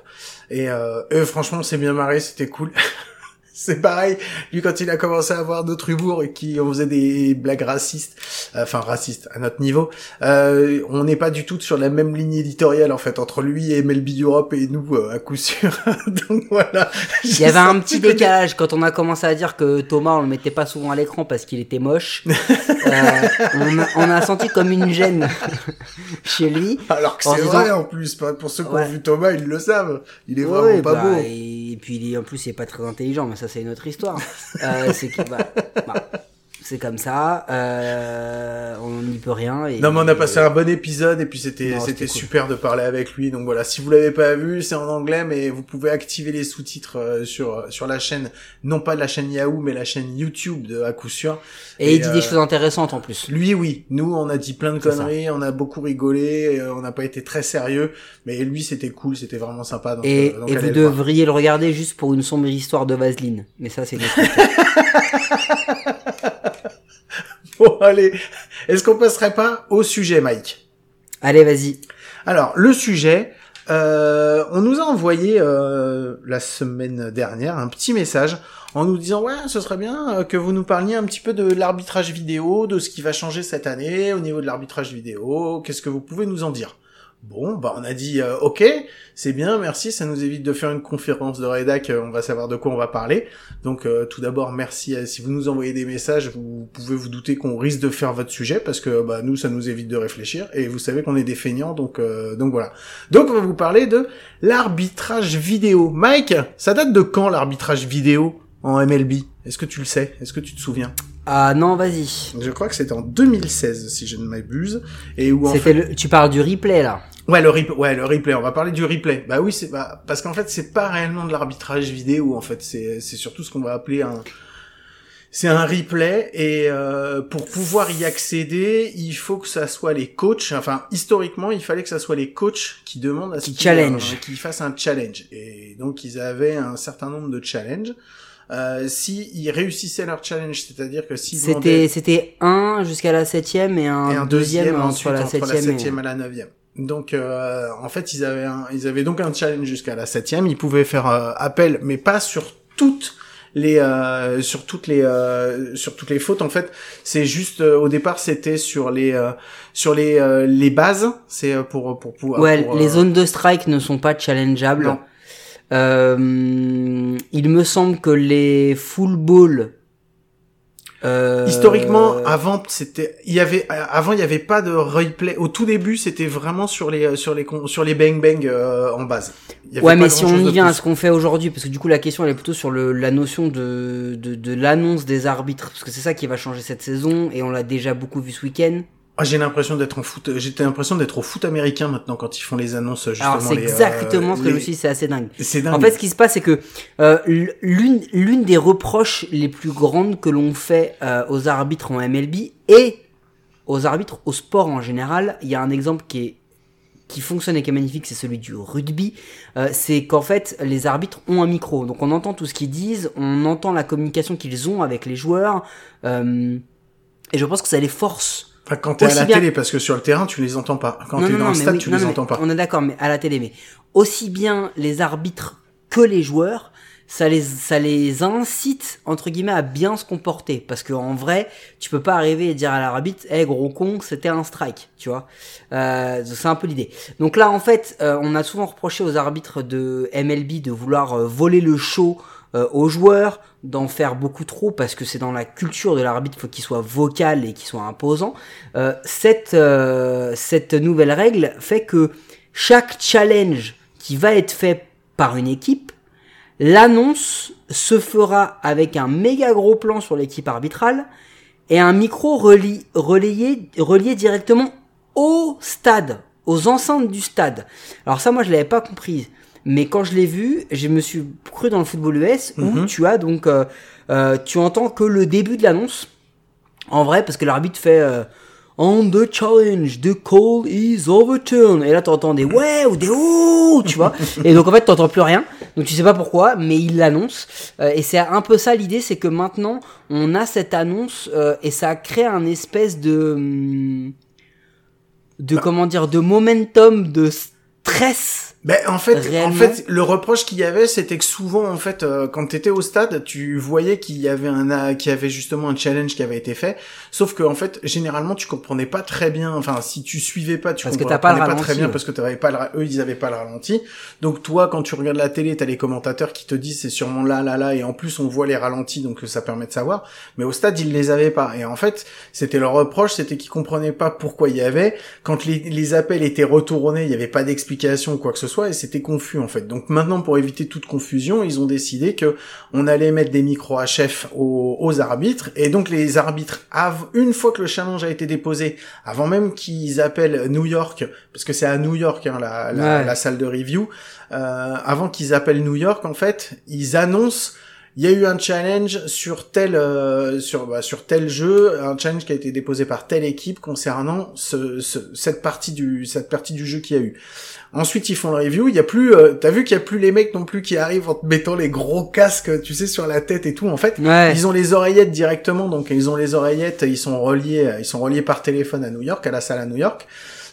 A: Et, euh, et franchement, on s'est bien marré, c'était cool. C'est pareil, lui quand il a commencé à avoir d'autres humours et qui on faisait des blagues racistes, euh, enfin racistes à notre niveau, euh, on n'est pas du tout sur la même ligne éditoriale en fait entre lui et MLB Europe et nous euh, à coup sûr. Donc voilà.
C: Il y avait un petit décalage quand on a commencé à dire que Thomas on le mettait pas souvent à l'écran parce qu'il était moche. Euh, on, a, on a senti comme une gêne chez lui.
A: Alors que c'est
C: disant-
A: vrai en plus, pour ceux qui
C: Ouais.
A: ont vu Thomas, ils le savent. Il est vraiment
C: Ouais,
A: pas
C: bah,
A: beau.
C: Et puis il est, en plus il est pas très intelligent, mais ça c'est une autre histoire. Euh, c'est que, bah, bah, c'est comme ça, euh, on n'y peut rien. Et,
A: Non mais on a passé un bon épisode et puis c'était
C: c'était cool.
A: super de parler avec lui. Donc voilà, si vous l'avez pas vu, c'est en anglais mais vous pouvez activer les sous-titres euh, sur sur la chaîne non pas la chaîne Yahoo mais la chaîne YouTube de à coup sûr.
C: Et il dit
A: euh,
C: des choses intéressantes en plus.
A: Lui oui, nous on a dit plein de
C: ça.
A: conneries, on a beaucoup rigolé, euh, on n'a pas été très sérieux, mais lui c'était cool, c'était vraiment sympa. Donc,
C: Et,
A: euh, donc
C: et vous
A: le
C: devriez le regarder juste pour une sombre histoire de Vaseline. Mais ça c'est
A: Bon allez, est-ce qu'on passerait pas au sujet Mike?
C: Allez vas-y.
A: Alors, le sujet, euh, on nous a envoyé euh, la semaine dernière un petit message en nous disant ouais, ce serait bien euh, que vous nous parliez un petit peu de l'arbitrage vidéo, de ce qui va changer cette année au niveau de l'arbitrage vidéo. Qu'est-ce que vous pouvez nous en dire? Bon, bah on a dit euh, ok, c'est bien, merci, ça nous évite de faire une conférence de rédac, euh, on va savoir de quoi on va parler. Donc euh, tout d'abord, merci. à- si vous nous envoyez des messages, vous pouvez vous douter qu'on risque de faire votre sujet parce que bah, nous, ça nous évite de réfléchir et vous savez qu'on est des feignants, donc donc voilà. Donc on va vous parler de l'arbitrage vidéo. Mike, ça date de quand l'arbitrage vidéo en MLB Est-ce que tu le sais? Est-ce que tu te souviens?
C: Ah non vas-y.
A: Je crois que c'était en 2016, si je ne m'abuse, et où en fait
C: le... Tu parles du replay là.
A: Ouais, le replay. Ouais, le replay. On va parler du replay. Bah oui, c'est bah, parce qu'en fait, c'est pas réellement de l'arbitrage vidéo. En fait, c'est c'est surtout ce qu'on va appeler un. C'est un replay et euh, pour pouvoir y accéder, il faut que ça soit les coachs. Enfin, historiquement, il fallait que ça soit les coachs qui demandent à ce
C: Qui challenge.
A: un- qui fassent un challenge. Et donc, ils avaient un certain nombre de challenges. Euh, si ils réussissaient leur challenge, c'est-à-dire que s'ils
C: C'était c'était un jusqu'à la septième et un,
A: et un
C: deuxième,
A: deuxième, ensuite
C: la
A: entre
C: septième.
A: la
C: et-
A: septième à la neuvième. Donc euh, en fait ils avaient un, ils avaient donc un challenge jusqu'à la septième. Ils pouvaient faire euh, appel, mais pas sur toutes les euh, sur toutes les euh, sur toutes les fautes. En fait c'est juste euh, au départ c'était sur les euh, sur les euh, les bases. C'est euh, pour pour pouvoir.
C: Ouais,
A: pour,
C: les zones de strike ne sont pas challengeables.
A: Non.
C: Euh, il me semble que les full ball. euh,
A: Historiquement, avant c'était, il y avait, avant il y avait pas de replay. Au tout début, c'était vraiment sur les sur les sur les bang bang euh, en base. Il y avait
C: Ouais, mais si on y vient à ce qu'on fait aujourd'hui, parce que du coup la question elle est plutôt sur le, la notion de, de, de l'annonce des arbitres, parce que c'est ça qui va changer cette saison, et on l'a déjà beaucoup vu ce week-end.
A: Ah, j'ai l'impression d'être en foot. J'ai l'impression d'être au foot américain maintenant quand ils font les annonces. Justement,
C: Alors c'est
A: euh,
C: exactement ce que je
A: les-
C: me suis c'est assez dingue.
A: C'est dingue.
C: En fait, ce qui se passe, c'est que euh, l'une l'une des reproches les plus grandes que l'on fait euh, aux arbitres en MLB et aux arbitres au sport en général, il y a un exemple qui est qui fonctionne et qui est magnifique, c'est celui du rugby. Euh, c'est qu'en fait, les arbitres ont un micro, donc on entend tout ce qu'ils disent, on entend la communication qu'ils ont avec les joueurs, euh, et je pense que ça les force
A: Enfin, quand t'es à la
C: bien-
A: télé, parce que sur le terrain, tu les entends pas. Quand t'es dans
C: non,
A: le stade,
C: oui,
A: tu
C: non,
A: les entends pas.
C: On est d'accord, mais à la télé, mais aussi bien les arbitres que les joueurs, ça les, ça les incite entre guillemets à bien se comporter, parce que en vrai, tu peux pas arriver et dire à l'arbitre, "Eh gros con, c'était un strike", tu vois. Euh, c'est un peu l'idée. Donc là, en fait, euh, on a souvent reproché aux arbitres de MLB de vouloir euh, voler le show euh, aux joueurs, d'en faire beaucoup trop parce que c'est dans la culture de l'arbitre, faut qu'il soit vocal et qu'il soit imposant. Euh, cette, euh, cette nouvelle règle fait que chaque challenge qui va être fait par une équipe, l'annonce se fera avec un méga gros plan sur l'équipe arbitrale et un micro relié, relayé, directement au stade, aux enceintes du stade. Alors ça, moi, je l'avais pas compris. Mais quand je l'ai vu, je me suis cru dans le football US où
A: Mhm.
C: tu as donc, euh, euh, tu entends que le début de l'annonce. En vrai, parce que l'arbitre fait euh, On the challenge, the call is overturned. Et là, t'entends des ouais ou des ouh, tu vois. Et donc, en fait, t'entends plus rien. Donc, tu sais pas pourquoi, mais il l'annonce. Euh, et c'est un peu ça l'idée, c'est que maintenant, on a cette annonce euh, et ça crée un espèce de. hum, de comment dire, de momentum, de stress.
A: Ben, en fait,
C: Réellement.
A: en fait, le reproche qu'il y avait, c'était que souvent, en fait, euh, quand t'étais au stade, tu voyais qu'il y avait un, euh, qu'il y avait justement un challenge qui avait été fait. Sauf que, en fait, généralement, tu comprenais pas très bien. Enfin, si tu suivais pas, tu
C: Parce que
A: comprenais
C: pas le
A: très
C: ralenti,
A: bien parce que t'avais pas le, eux, ils avaient pas le ralenti. Donc toi, quand tu regardes la télé, t'as les commentateurs qui te disent c'est sûrement là, là, là, et en plus on voit les ralentis, donc ça permet de savoir. Mais au stade, ils les avaient pas. Et en fait, c'était leur reproche, c'était qu'ils comprenaient pas pourquoi il y avait. Quand les, les appels étaient retournés, il y avait pas d'explication ou quoi que ce soit, et c'était confus en fait. Donc maintenant, pour éviter toute confusion, ils ont décidé que on allait mettre des micros HF aux, aux arbitres, et donc les arbitres, une fois que le challenge a été déposé, avant même qu'ils appellent New York, parce que c'est à New York hein, la, la,
C: Ouais.
A: la salle de review, euh, avant qu'ils appellent New York, en fait, ils annoncent il y a eu un challenge sur tel euh, sur bah, sur tel jeu, un challenge qui a été déposé par telle équipe concernant ce, ce- cette partie du cette partie du jeu qu'il y a eu. Ensuite, ils font le review. Il y a plus, euh, t'as vu qu'il y a plus les mecs non plus qui arrivent en te mettant les gros casques, tu sais, sur la tête et tout. En fait,
C: Ouais.
A: ils ont les oreillettes directement, donc ils ont les oreillettes, ils sont reliés, ils sont reliés par téléphone à New York, à la salle à New York.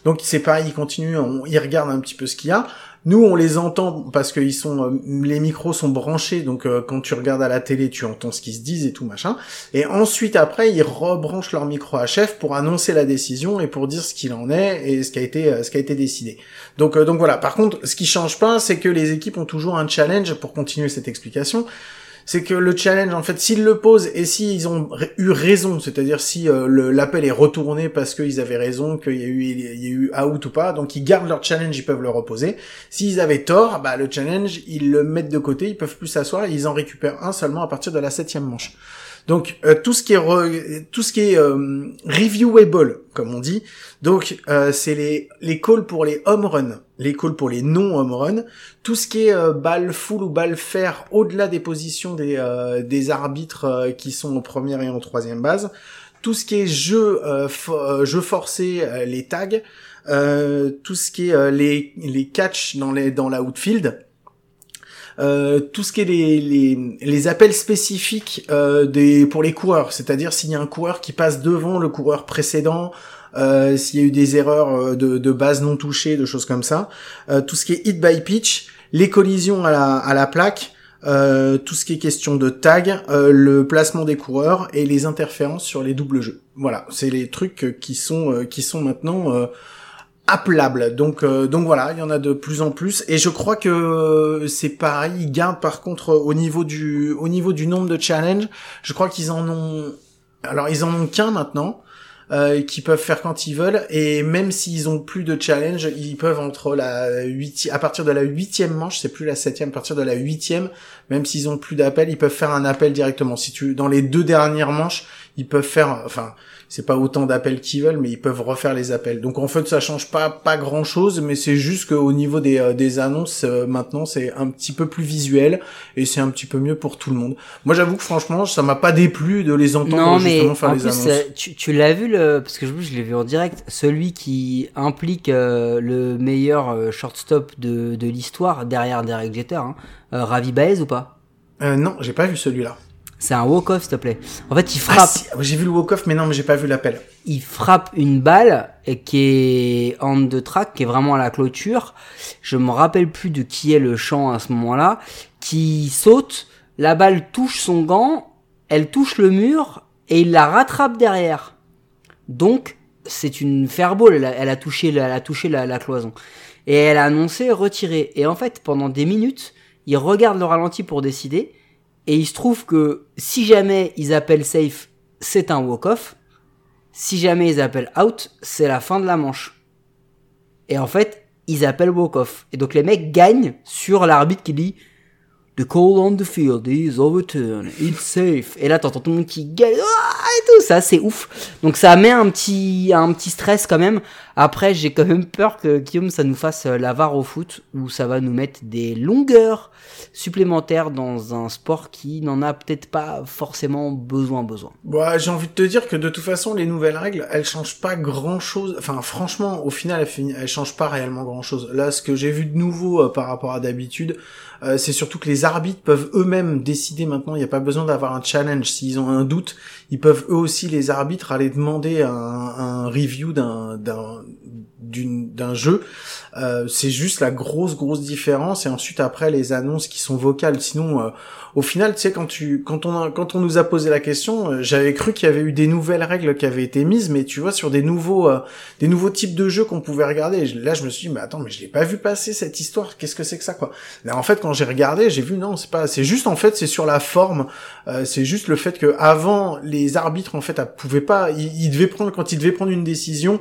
A: Donc c'est pareil, ils continuent, on- ils regardent un petit peu ce qu'il y a. Nous, on les entend parce que euh, les micros sont branchés, donc euh, quand tu regardes à la télé, tu entends ce qu'ils se disent et tout machin. Et ensuite, après, ils rebranchent leur micro HF pour annoncer la décision et pour dire ce qu'il en est et ce qui a été, euh, ce qui a été décidé. Donc, donc voilà. Par contre, ce qui change pas, c'est que les équipes ont toujours un challenge pour continuer cette explication c'est que le challenge, en fait, s'ils le posent et s'ils ont eu raison, c'est-à-dire si euh, l'appel est retourné parce qu'ils avaient raison, qu'il y a eu y out ou pas, donc ils gardent leur challenge, ils peuvent le reposer. S'ils avaient tort, bah le challenge, ils le mettent de côté, ils peuvent plus s'asseoir, ils en récupèrent un seulement à partir de la septième manche. Donc euh, tout ce qui est euh, reviewable, comme on dit, donc euh, c'est les calls pour les home runs, les calls pour les non home runs, tout ce qui est euh, balle full ou balle fer au-delà des positions des arbitres qui sont en première et en troisième base, tout ce qui est jeu fo- jeu forcé, les tags, tout ce qui est les les catchs dans les dans la outfield. Euh, tout ce qui est les, les, appels spécifiques euh, des pour les coureurs, c'est-à-dire s'il y a un coureur qui passe devant le coureur précédent, euh, s'il y a eu des erreurs de, de base non touchées, de choses comme ça, tout ce qui est hit by pitch, les collisions à la, à la plaque, tout ce qui est question de tag, le placement des coureurs et les interférences sur les doubles jeux. Voilà, c'est les trucs qui sont qui sont maintenant euh, appelables. Donc euh, donc voilà, il y en a de plus en plus et je crois que euh, c'est pareil, ils gardent par contre au niveau du au niveau du nombre de challenges, je crois qu'ils en ont alors ils en ont qu'un maintenant. Euh, qui peuvent faire quand ils veulent et même s'ils ont plus de challenge ils peuvent entre la huitième à partir de la huitième manche c'est plus la septième à partir de la huitième même s'ils ont plus d'appel ils peuvent faire un appel directement si tu dans les deux dernières manches ils peuvent faire enfin c'est pas autant d'appels qu'ils veulent mais ils peuvent refaire les appels. Donc en fait ça change pas pas grand chose mais c'est juste qu'au niveau des, euh, des annonces euh, maintenant c'est un petit peu plus visuel et c'est un petit peu mieux pour tout le monde. Moi j'avoue que franchement ça m'a pas déplu de les entendre
C: Non, mais
A: justement faire
C: en
A: les
C: plus,
A: annonces.
C: euh, tu, tu l'as vu, le, parce que je, je l'ai vu en direct, celui qui implique euh, le meilleur euh, shortstop de, de l'histoire derrière Derek Jeter, hein, euh, Ravi Baez ou pas?
A: Euh, non, j'ai pas vu celui-là.
C: C'est un walk-off, s'il te plaît. En fait, il
A: Ah,
C: frappe,
A: si, j'ai vu le walk-off, mais non, mais j'ai pas vu l'appel.
C: il frappe une balle et qui est on the track, qui est vraiment à la clôture. Je me rappelle plus de qui est le champ à ce moment-là, qui saute, la balle touche son gant, elle touche le mur et il la rattrape derrière. Donc, c'est une fairball, elle a, elle a touché, elle a touché la, la cloison. Et elle a annoncé retirer. Et en fait, pendant des minutes, ils regardent le ralenti pour décider. Et il se trouve que si jamais ils appellent safe, c'est un walk-off. Si jamais ils appellent out, c'est la fin de la manche. Et en fait, ils appellent walk-off. Et donc les mecs gagnent sur l'arbitre qui dit The call on the field is overturned, it's safe. Et là, t'entends tout le monde qui gueule, ah, et tout ça, c'est ouf. Donc ça met un petit, un petit stress quand même. Après, j'ai quand même peur que Guillaume, ça nous fasse euh, la VAR au foot, où ça va nous mettre des longueurs supplémentaires dans un sport qui n'en a peut-être pas forcément besoin, besoin.
A: Ouais, j'ai envie de te dire que de toute façon, les nouvelles règles, elles changent pas grand chose. Enfin, franchement, au final, elles, changent pas réellement grand chose. Là, ce que j'ai vu de nouveau euh, par rapport à d'habitude, euh, c'est surtout que les arbitres peuvent eux-mêmes décider maintenant. Il n'y a pas besoin d'avoir un challenge. S'ils ont un doute, ils peuvent eux aussi, les arbitres, aller demander un, review d'un d'un jeu. Euh, c'est juste la grosse grosse différence. Et ensuite après les annonces qui sont vocales. Sinon, euh, au final, tu sais, quand tu, quand on quand on nous a posé la question, euh, j'avais cru qu'il y avait eu des nouvelles règles qui avaient été mises, mais tu vois, sur des nouveaux, euh, des nouveaux types de jeux qu'on pouvait regarder. là, je me suis dit, mais attends, mais je l'ai pas vu passer cette histoire. Qu'est-ce que c'est que ça, quoi? Là, en fait, quand j'ai regardé, j'ai vu, non, c'est pas, c'est juste, en fait, c'est sur la forme. Euh, c'est juste le fait que avant, les arbitres, en fait, pouvaient pas, ils, ils devaient prendre, quand ils devaient prendre une décision,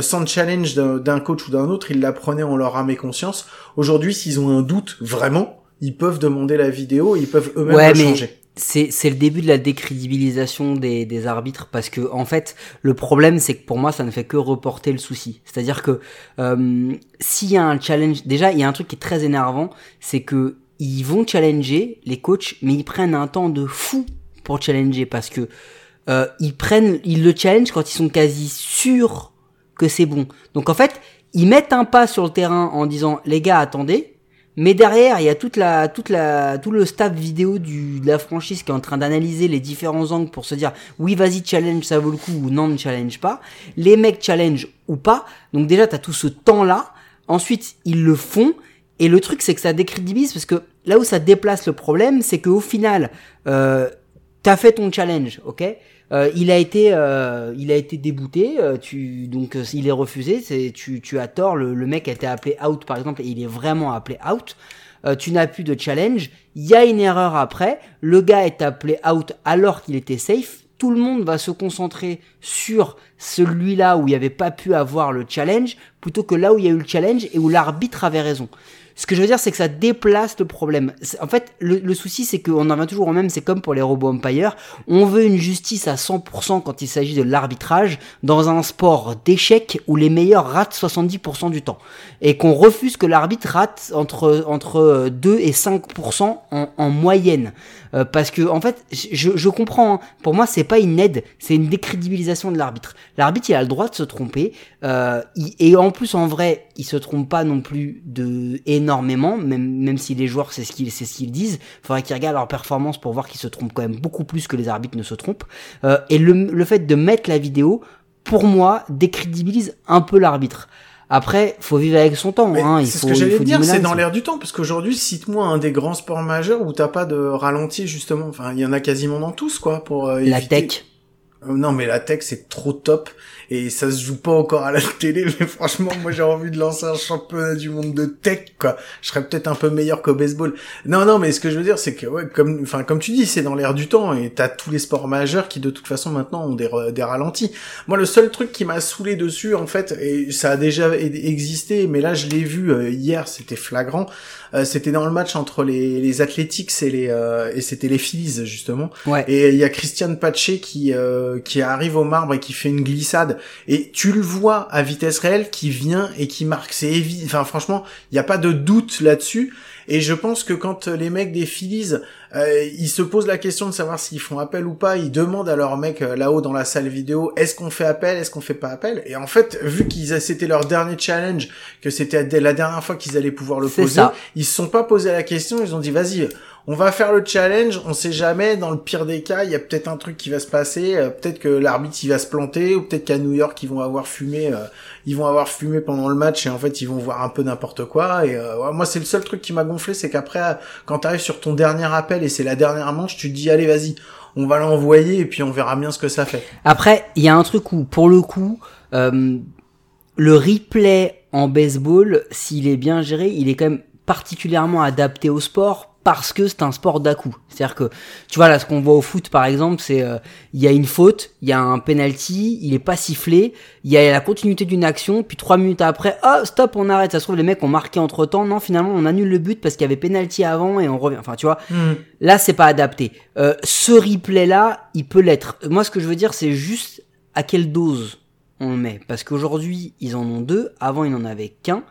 A: sans challenge d'un coach ou d'un autre, ils la prenaient en leur âme et conscience. Aujourd'hui, s'ils ont un doute, vraiment, ils peuvent demander la vidéo, ils peuvent eux-mêmes ouais, changer.
C: C'est, c'est le début de la décrédibilisation des, des arbitres parce que en fait le problème c'est que pour moi ça ne fait que reporter le souci. C'est-à-dire que euh, s'il y a un challenge, déjà il y a un truc qui est très énervant, c'est que ils vont challenger les coachs, mais ils prennent un temps de fou pour challenger parce que euh, ils prennent, ils le challenge quand ils sont quasi sûrs que c'est bon. Donc en fait ils mettent un pas sur le terrain en disant les gars attendez, mais derrière, il y a toute la, toute la, tout le staff vidéo du, de la franchise qui est en train d'analyser les différents angles pour se dire oui, vas-y, challenge, ça vaut le coup ou non, ne challenge pas. Les mecs challenge ou pas. Donc déjà, t'as tout ce temps-là. Ensuite, ils le font. Et le truc, c'est que ça décrédibilise parce que là où ça déplace le problème, c'est qu'au final, euh, t'as fait ton challenge, ok? Euh, il a été, euh, il a été débouté. Euh, tu, donc, il est refusé. Tu, tu as tort. Le, le, mec a été appelé out, par exemple, et il est vraiment appelé out. tu n'as plus de challenge. Il y a une erreur après. Le gars est appelé out alors qu'il était safe. Tout le monde va se concentrer sur celui-là où il n'y avait pas pu avoir le challenge, plutôt que là où il y a eu le challenge et où l'arbitre avait raison. Ce que je veux dire, c'est que ça déplace le problème. En fait, le, souci, c'est qu'on en va toujours au même, c'est comme pour les robots Empire. On veut une justice à 100% quand il s'agit de l'arbitrage dans un sport d'échecs où les meilleurs ratent 70% du temps. Et qu'on refuse que l'arbitre rate entre, entre 2 et 5% en, en moyenne. Euh, parce que en fait, je, comprends. Hein. Pour moi, c'est pas une aide, c'est une décrédibilisation de l'arbitre. L'arbitre, il a le droit de se tromper. Euh, et en plus, en vrai, il se trompe pas non plus de énormément, même même si les joueurs c'est ce qu'ils c'est ce qu'ils disent. Faudrait qu'ils regardent leur performance pour voir qu'ils se trompent quand même beaucoup plus que les arbitres ne se trompent. Euh, et le, le fait de mettre la vidéo, pour moi, décrédibilise un peu l'arbitre. Après, faut vivre avec son temps. Hein,
A: c'est ce que j'allais dire, c'est dans l'air du temps, parce qu'aujourd'hui, cite-moi un des grands sports majeurs où t'as pas de ralenti justement. Enfin, il y en a quasiment dans tous, quoi, pour euh,
C: la tech.
A: Non, mais la tech c'est trop top et ça se joue pas encore à la télé, mais franchement, moi j'ai envie de lancer un championnat du monde de tech, quoi. Je serais peut-être un peu meilleur qu'au baseball. Non, non, mais ce que je veux dire, c'est que, comme, enfin, comme tu dis, c'est dans l'air du temps et t'as tous les sports majeurs qui, de toute façon, maintenant ont des, des ralentis. Moi, le seul truc qui m'a saoulé dessus, en fait, et ça a déjà existé, mais là, je l'ai vu euh, hier, c'était flagrant. Euh, c'était dans le match entre les, les Athletics et les euh, et c'était les Phillies justement.
C: Ouais.
A: Et il y a Christian Pache qui qui arrive au marbre et qui fait une glissade et tu le vois à vitesse réelle qui vient et qui marque. C'est évident. Enfin, franchement, il n'y a pas de doute là-dessus. Et je pense que quand les mecs des Phillies, euh, ils se posent la question de savoir s'ils font appel ou pas, ils demandent à leurs mecs euh, là-haut dans la salle vidéo, est-ce qu'on fait appel, est-ce qu'on fait pas appel? Et en fait, vu qu'ils c'était leur dernier challenge, que c'était la dernière fois qu'ils allaient pouvoir le poser, ils se sont pas posé la question, ils ont dit vas-y, on va faire le challenge, on sait jamais, dans le pire des cas, il y a peut-être un truc qui va se passer, euh, peut-être que l'arbitre il va se planter, ou peut-être qu'à New York ils vont avoir fumé, euh, ils vont avoir fumé pendant le match et en fait ils vont voir un peu n'importe quoi. Et euh, moi c'est le seul truc qui m'a gonflé, c'est qu'après quand t'arrives sur ton dernier appel et c'est la dernière manche, tu te dis allez vas-y, on va l'envoyer et puis on verra bien ce que ça fait.
C: Après il y a un truc où pour le coup le replay en baseball, s'il est bien géré, il est quand même particulièrement adapté au sport parce que c'est un sport d'à-coup. C'est-à-dire que, tu vois, là, ce qu'on voit au foot, par exemple, c'est, euh, il y a une faute, il y a un penalty, il est pas sifflé, il y a la continuité d'une action, puis trois minutes après, oh, stop, on arrête. Ça se trouve, les mecs ont marqué entre temps. Non, finalement, on annule le but parce qu'il y avait penalty avant et on revient. Enfin, tu vois, là, c'est pas adapté. Euh, ce replay-là, il peut l'être. Moi, ce que je veux dire, c'est juste à quelle dose on le met. Parce qu'aujourd'hui, ils en ont deux. Avant, ils n'en avaient qu'un.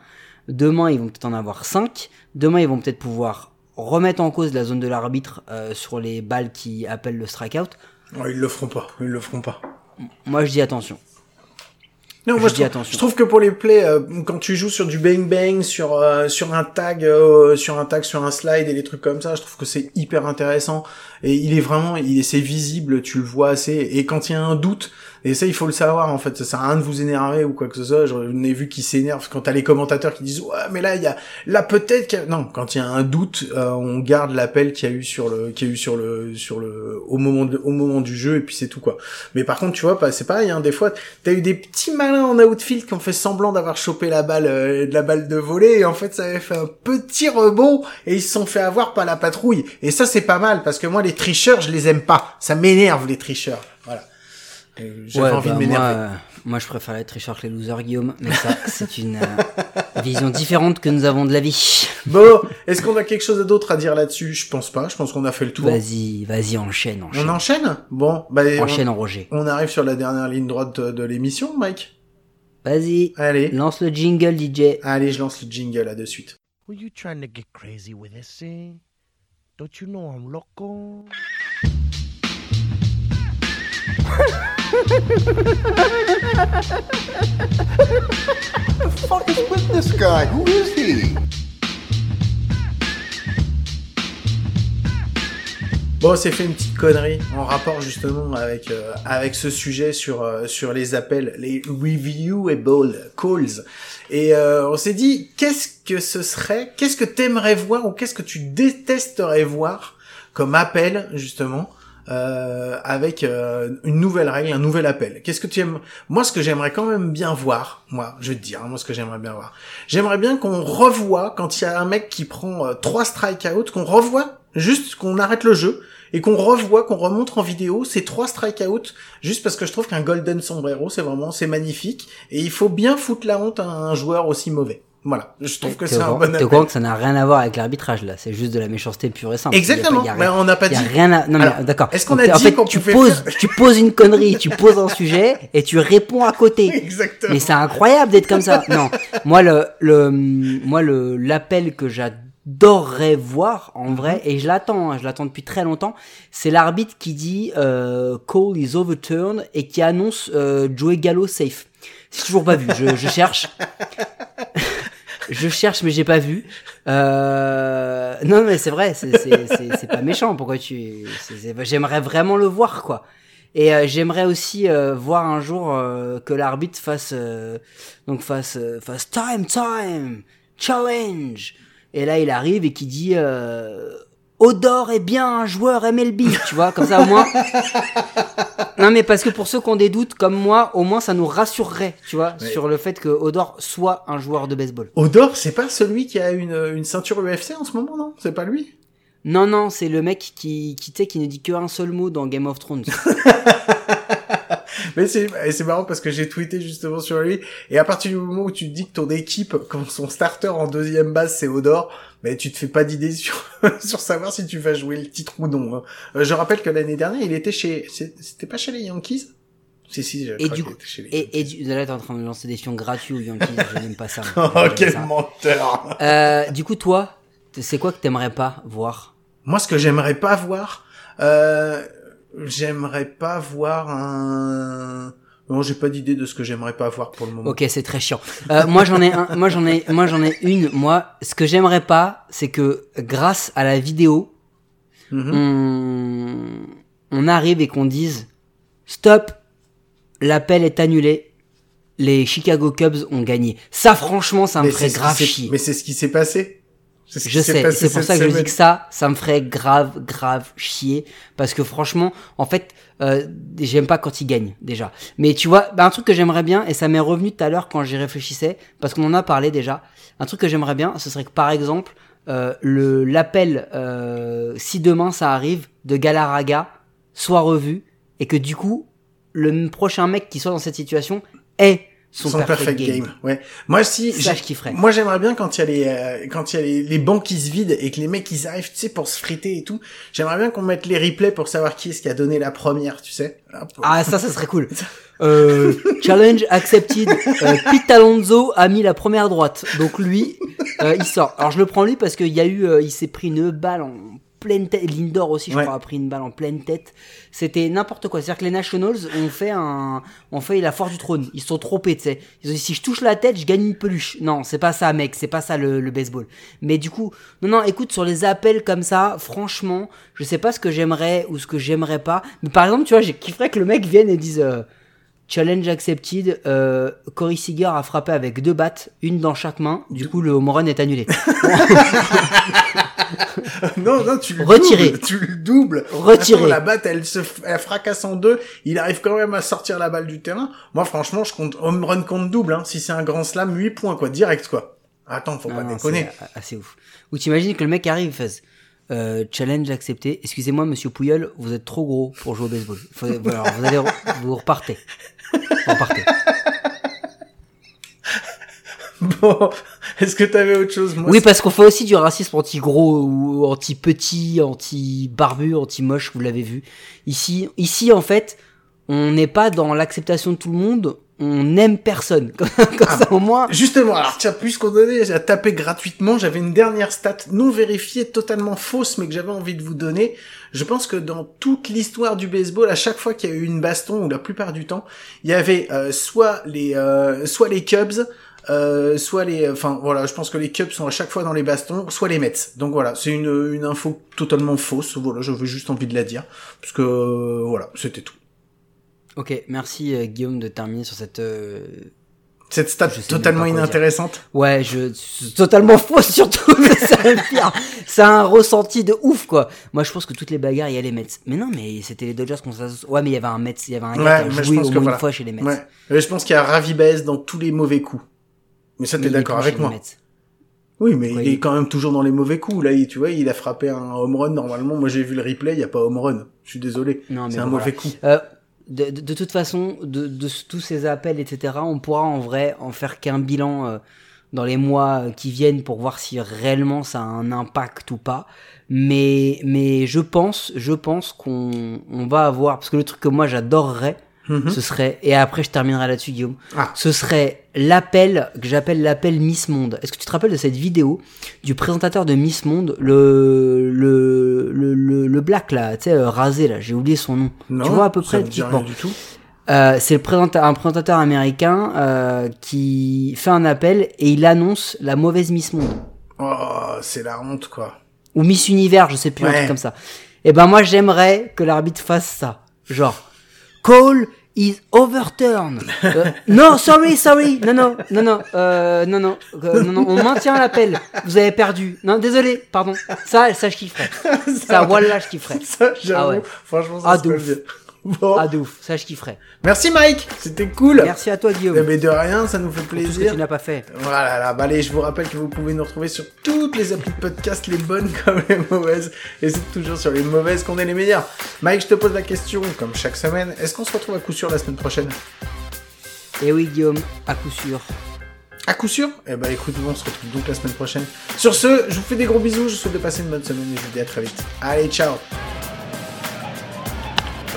C: Demain, ils vont peut-être en avoir cinq. Demain, ils vont peut-être pouvoir remettre en cause la zone de l'arbitre euh, sur les balles qui appellent le strikeout.
A: Oh, ils le feront pas, ils le feront pas.
C: Moi, je dis attention.
A: Non,
C: Je
A: moi je
C: dis
A: trouve,
C: attention.
A: je trouve que pour les plays, euh, quand tu joues sur du bang bang, sur euh, sur un tag, euh, sur un tag, sur un slide et les trucs comme ça, je trouve que c'est hyper intéressant. Et il est vraiment, il est c'est visible, tu le vois assez. Et quand il y a un doute, et ça il faut le savoir en fait, ça sert à rien de vous énerver ou quoi que ce soit. J'en ai vu qui s'énervent quand t'as les commentateurs qui disent ouais mais là il y a là peut-être qu'il y a- non quand il y a un doute, euh, on garde l'appel qu'il y a eu sur le qu'il y a eu sur le sur le au moment de- au moment du jeu et puis c'est tout quoi. Mais par contre tu vois pas c'est pareil hein, des fois t'as eu des petits malins en outfield qui ont fait semblant d'avoir chopé la balle euh, de la balle de volée et en fait ça avait fait un petit rebond et ils se sont fait avoir par la patrouille. Et ça c'est pas mal parce que moi les tricheurs je les aime pas. Ça m'énerve les tricheurs. Voilà j'avais
C: Ouais,
A: envie
C: bah,
A: de
C: moi,
A: m'énerver
C: euh, moi, je préfère être Richard que les losers, Guillaume. Mais ça, c'est une euh, vision différente que nous avons de la vie.
A: bon est-ce qu'on a quelque chose d'autre à dire là-dessus? Je pense pas je pense qu'on a fait le tour
C: Vas-y, vas-y, enchaîne,
A: on
C: enchaîne.
A: enchaîne? Bon bah on-
C: Enchaîne, Roger.
A: on arrive sur la dernière ligne droite de, de l'émission Mike
C: Vas-y,
A: allez
C: lance le jingle, DJ.
A: allez je lance le jingle là de suite
D: Were you trying to get crazy with this thing? Don't you know I'm loco?
E: Fuck is?
A: Bon, on s'est fait une petite connerie en rapport justement avec euh, avec ce sujet sur euh, sur les appels, les reviewable calls. Et euh, on s'est dit qu'est-ce que ce serait, qu'est-ce que t'aimerais voir ou qu'est-ce que tu détesterais voir comme appel justement euh, avec euh, une nouvelle règle, un nouvel appel. Qu'est-ce que tu aimes? Moi, ce que j'aimerais quand même bien voir, moi, je vais te dire, hein, moi, ce que j'aimerais bien voir, j'aimerais bien qu'on revoie quand il y a un mec qui prend euh, trois strikeouts, qu'on revoie juste qu'on arrête le jeu et qu'on revoit, qu'on remontre en vidéo ces trois strikeouts, juste parce que je trouve qu'un golden sombrero, c'est vraiment, c'est magnifique et il faut bien foutre la honte à un joueur aussi mauvais. Voilà, je trouve que c'est un bon appel.
C: courant que ça n'a rien à voir avec l'arbitrage là, c'est juste de la méchanceté pure et simple.
A: Exactement,
C: pas-
A: mais on n'a pas dit.
C: rien à... Non
A: Alors,
C: mais d'accord.
A: est-ce qu'on a
C: en
A: dit
C: fait,
A: qu'on
C: tu poses,
A: faire-
C: tu poses une connerie, tu poses un sujet et tu réponds à côté.
A: Exactement.
C: Mais c'est incroyable d'être comme ça. Non, moi le le moi le l'appel que j'adorerais voir en
A: Mhm.
C: vrai et je l'attends, hein, je l'attends depuis très longtemps, c'est l'arbitre qui dit euh, call is overturned et qui annonce euh, Joey Gallo safe. C'est toujours pas vu. Je, je cherche. je cherche mais j'ai pas vu. Euh... Non mais c'est vrai, c'est pas méchant. Pourquoi tu J'aimerais vraiment le voir quoi. Et euh, j'aimerais aussi euh, voir un jour euh, que l'arbitre fasse euh, donc fasse euh, fasse time time challenge. Et là il arrive et qui dit Odor est bien un joueur MLB, tu vois, comme ça au moins. non mais parce que pour ceux qui ont des doutes comme moi, au moins ça nous rassurerait, tu vois,
A: Ouais.
C: sur le fait que Odor soit un joueur de baseball.
A: Odor, c'est pas celui qui a une, une ceinture UFC en ce moment, non? C'est pas lui?
C: Non non, c'est le mec qui qui tu sais qui ne dit qu'un seul mot dans Game of Thrones.
A: Mais c'est c'est marrant parce que j'ai tweeté justement sur lui et à partir du moment où tu te dis que ton équipe, quand son starter en deuxième base c'est Odor, mais tu te fais pas d'idée sur sur savoir si tu vas jouer le titre ou non. hein. Euh, je rappelle que l'année dernière il était chez c'était pas chez les Yankees? Si si. je
C: Et du coup,
A: était chez les
C: et, et du, là t'es en train de lancer des fions gratuits aux Yankees, je n'aime pas ça.
A: Oh quel
C: ça.
A: menteur
C: Euh, du coup toi, c'est quoi que t'aimerais pas voir?
A: Moi, ce que j'aimerais pas voir, euh, j'aimerais pas voir un. Non, j'ai pas d'idée de ce que j'aimerais pas voir pour le moment.
C: Ok, c'est très chiant. Euh, moi j'en ai un, moi j'en ai, moi j'en ai une. Moi, ce que j'aimerais pas, c'est que grâce à la vidéo,
A: Mhm.
C: on, on arrive et qu'on dise stop, l'appel est annulé, les Chicago Cubs ont gagné. Ça, franchement, ça me
A: Mais
C: ferait grave chier.
A: Mais c'est ce qui s'est passé. Ce
C: Je sais, c'est pour ça que je dis que ça, ça me ferait grave, grave chier. Parce que franchement, en fait, euh, j'aime pas quand ils gagnent, déjà. Mais tu vois, bah, un truc que j'aimerais bien, et ça m'est revenu tout à l'heure quand j'y réfléchissais, parce qu'on en a parlé déjà, un truc que j'aimerais bien, ce serait que par exemple, euh, le l'appel, euh, si demain ça arrive, de Galarraga soit revu et que du coup, le prochain mec qui soit dans cette situation est son,
A: Son perfect, game. Ouais. Moi si
C: Ça, je kifferais.
A: Moi j'aimerais bien quand il y a les euh, quand il y a les, les bancs qui se vident et que les mecs ils arrivent tu sais pour se friter et tout. J'aimerais bien qu'on mette les replays pour savoir qui est-ce qui a donné la première, tu sais. Hop.
C: Ah ça, ça serait cool. Euh, challenge accepted. Euh, Pete Alonso a mis la première droite, donc lui, euh, il sort. Alors je le prends lui parce qu'il y a eu, euh, il s'est pris une balle en pleine tête. Lindor aussi, je
A: Ouais.
C: crois, a pris une balle en pleine tête. C'était n'importe quoi. C'est-à-dire que les Nationals ont fait un, ont fait la force du trône. Ils se sont trompés, tu sais. Ils ont dit si je touche la tête, je gagne une peluche. Non, c'est pas ça, mec. C'est pas ça le, le baseball. Mais du coup, non, non. Écoute, sur les appels comme ça, franchement, je sais pas ce que j'aimerais ou ce que j'aimerais pas. Mais par exemple, tu vois, j'ai kifferais que le mec vienne et dise. euh, Challenge accepted. Euh, Corey Seager a frappé avec deux battes, une dans chaque main. Du coup, le home run est annulé.
A: non non tu le
C: Retiré.
A: doubles, tu le doubles.
C: Retiré.
A: Attends, la batte elle se elle fracasse en deux, il arrive quand même à sortir la balle du terrain. Moi franchement, je compte home run compte double hein. Si c'est un grand slam, 8 points quoi, direct quoi. Attends, faut
C: Non,
A: pas
C: non,
A: déconner.
C: assez ouf. Ou t'imagines que le mec arrive, fasse euh, challenge accepté. Excusez-moi, monsieur Pouilleul, vous êtes trop gros pour jouer au baseball. Faut- voilà, alors, vous allez, vous repartez. Vous repartez.
A: Bon, est-ce que t'avais autre chose Moi,
C: Oui, parce qu'on fait aussi du racisme anti-gros ou anti-petit, anti-barbu, anti-moche, vous l'avez vu. Ici, ici, en fait, on n'est pas dans l'acceptation de tout le monde, on n'aime personne. Comme, ça, au moins.
A: Justement, alors tiens, puisqu'on donnait à taper gratuitement, j'avais une dernière stat non vérifiée, totalement fausse, mais que j'avais envie de vous donner. Je pense que dans toute l'histoire du baseball, à chaque fois qu'il y a eu une baston, ou la plupart du temps, il y avait euh, soit les euh, soit les Cubs, euh, soit les, enfin voilà, je pense que les Cubs sont à chaque fois dans les bastons, soit les Mets. Donc voilà, c'est une, une info totalement fausse. Voilà, j'avais juste envie de la dire, parce que voilà, c'était tout.
C: Ok, merci euh, Guillaume de terminer sur cette. euh,
A: Cette stat totalement inintéressante.
C: Ouais, je totalement faux surtout. c'est un ressenti de ouf quoi. Moi, je pense que toutes les bagarres, il y a les Mets. Mais non, mais c'était les Dodgers qu'on. Ouais, mais il y avait un Mets, il y avait un gars
A: Ouais,
C: qui a joué
A: pense
C: au
A: que
C: moins
A: voilà.
C: une fois chez les Mets.
A: Ouais. Mais je pense qu'il y a Ravi Baez dans tous les mauvais coups. Mais ça, t'es d'accord avec moi. Oui, mais
C: Ouais,
A: il est
C: il-
A: quand même toujours dans les mauvais coups. Là, il- tu vois, il a frappé un home run. Normalement, moi j'ai vu le replay, il y a pas home run. Je suis désolé.
C: Non, mais
A: C'est un mauvais coup.
C: Euh, de, de, de toute façon, de, de tous ces appels, etc., on pourra en vrai en faire qu'un bilan euh, dans les mois euh, qui viennent pour voir si réellement ça a un impact ou pas. Mais, mais je pense, je pense qu'on on va avoir, parce que le truc que moi j'adorerais,
A: Mhm.
C: ce serait, et après je terminerai là-dessus Guillaume,
A: Ah.
C: ce serait l'appel que j'appelle l'appel Miss Monde. Est-ce que tu te rappelles de cette vidéo du présentateur de Miss Monde, le le le, le, black là, tu sais euh, rasé là, j'ai oublié son nom.
A: Non,
C: tu vois à peu près Bon.
A: du tout.
C: Euh, c'est un présentateur américain euh, qui fait un appel et il annonce la mauvaise Miss Monde
A: Oh, c'est la honte, quoi.
C: ou Miss Univers, je sais plus, un truc comme ça. Et ben moi j'aimerais que l'arbitre fasse ça, genre call is overturned. Euh, non, sorry, sorry, non, non, non, non, euh, non, non, euh, non, non, on maintient l'appel. Vous avez perdu. Non, désolé, pardon. Ça, ça je kifferais. Ça, voilà, je kifferais.
A: Ça, j'avoue.
C: Ah ouais.
A: Franchement, ça
C: Ah,
A: bien. Bon.
C: Ah de ouf, ça je kifferais.
A: Merci, Mike. C'était cool.
C: Merci à toi
A: Eh
C: Guillaume.
A: ben, de rien, ça nous fait
C: Pour tout ce que
A: plaisir.
C: tu n'as pas fait.
A: Voilà, là, bah allez, je vous rappelle que vous pouvez nous retrouver sur toutes les applis de podcast, les bonnes comme les mauvaises. Et c'est toujours sur les mauvaises qu'on est les meilleurs. Mike, je te pose la question, comme chaque semaine, est-ce qu'on se retrouve à coup sûr la semaine prochaine?
C: Et oui Guillaume, à coup sûr.
A: À coup sûr? Eh ben écoute, on se retrouve donc la semaine prochaine. Sur ce, je vous fais des gros bisous, je vous souhaite de passer une bonne semaine et je vous dis à très vite. Allez, ciao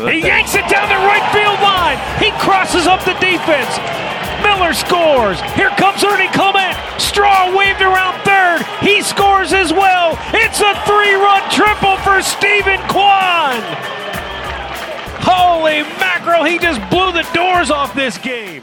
B: He yanks it down the right field line. He crosses up the defense. Miller scores. Here comes Ernie Clement. Straw waved around third. He scores as well. It's a three-run triple for Stephen Kwan. Holy mackerel, he just blew the doors off this game.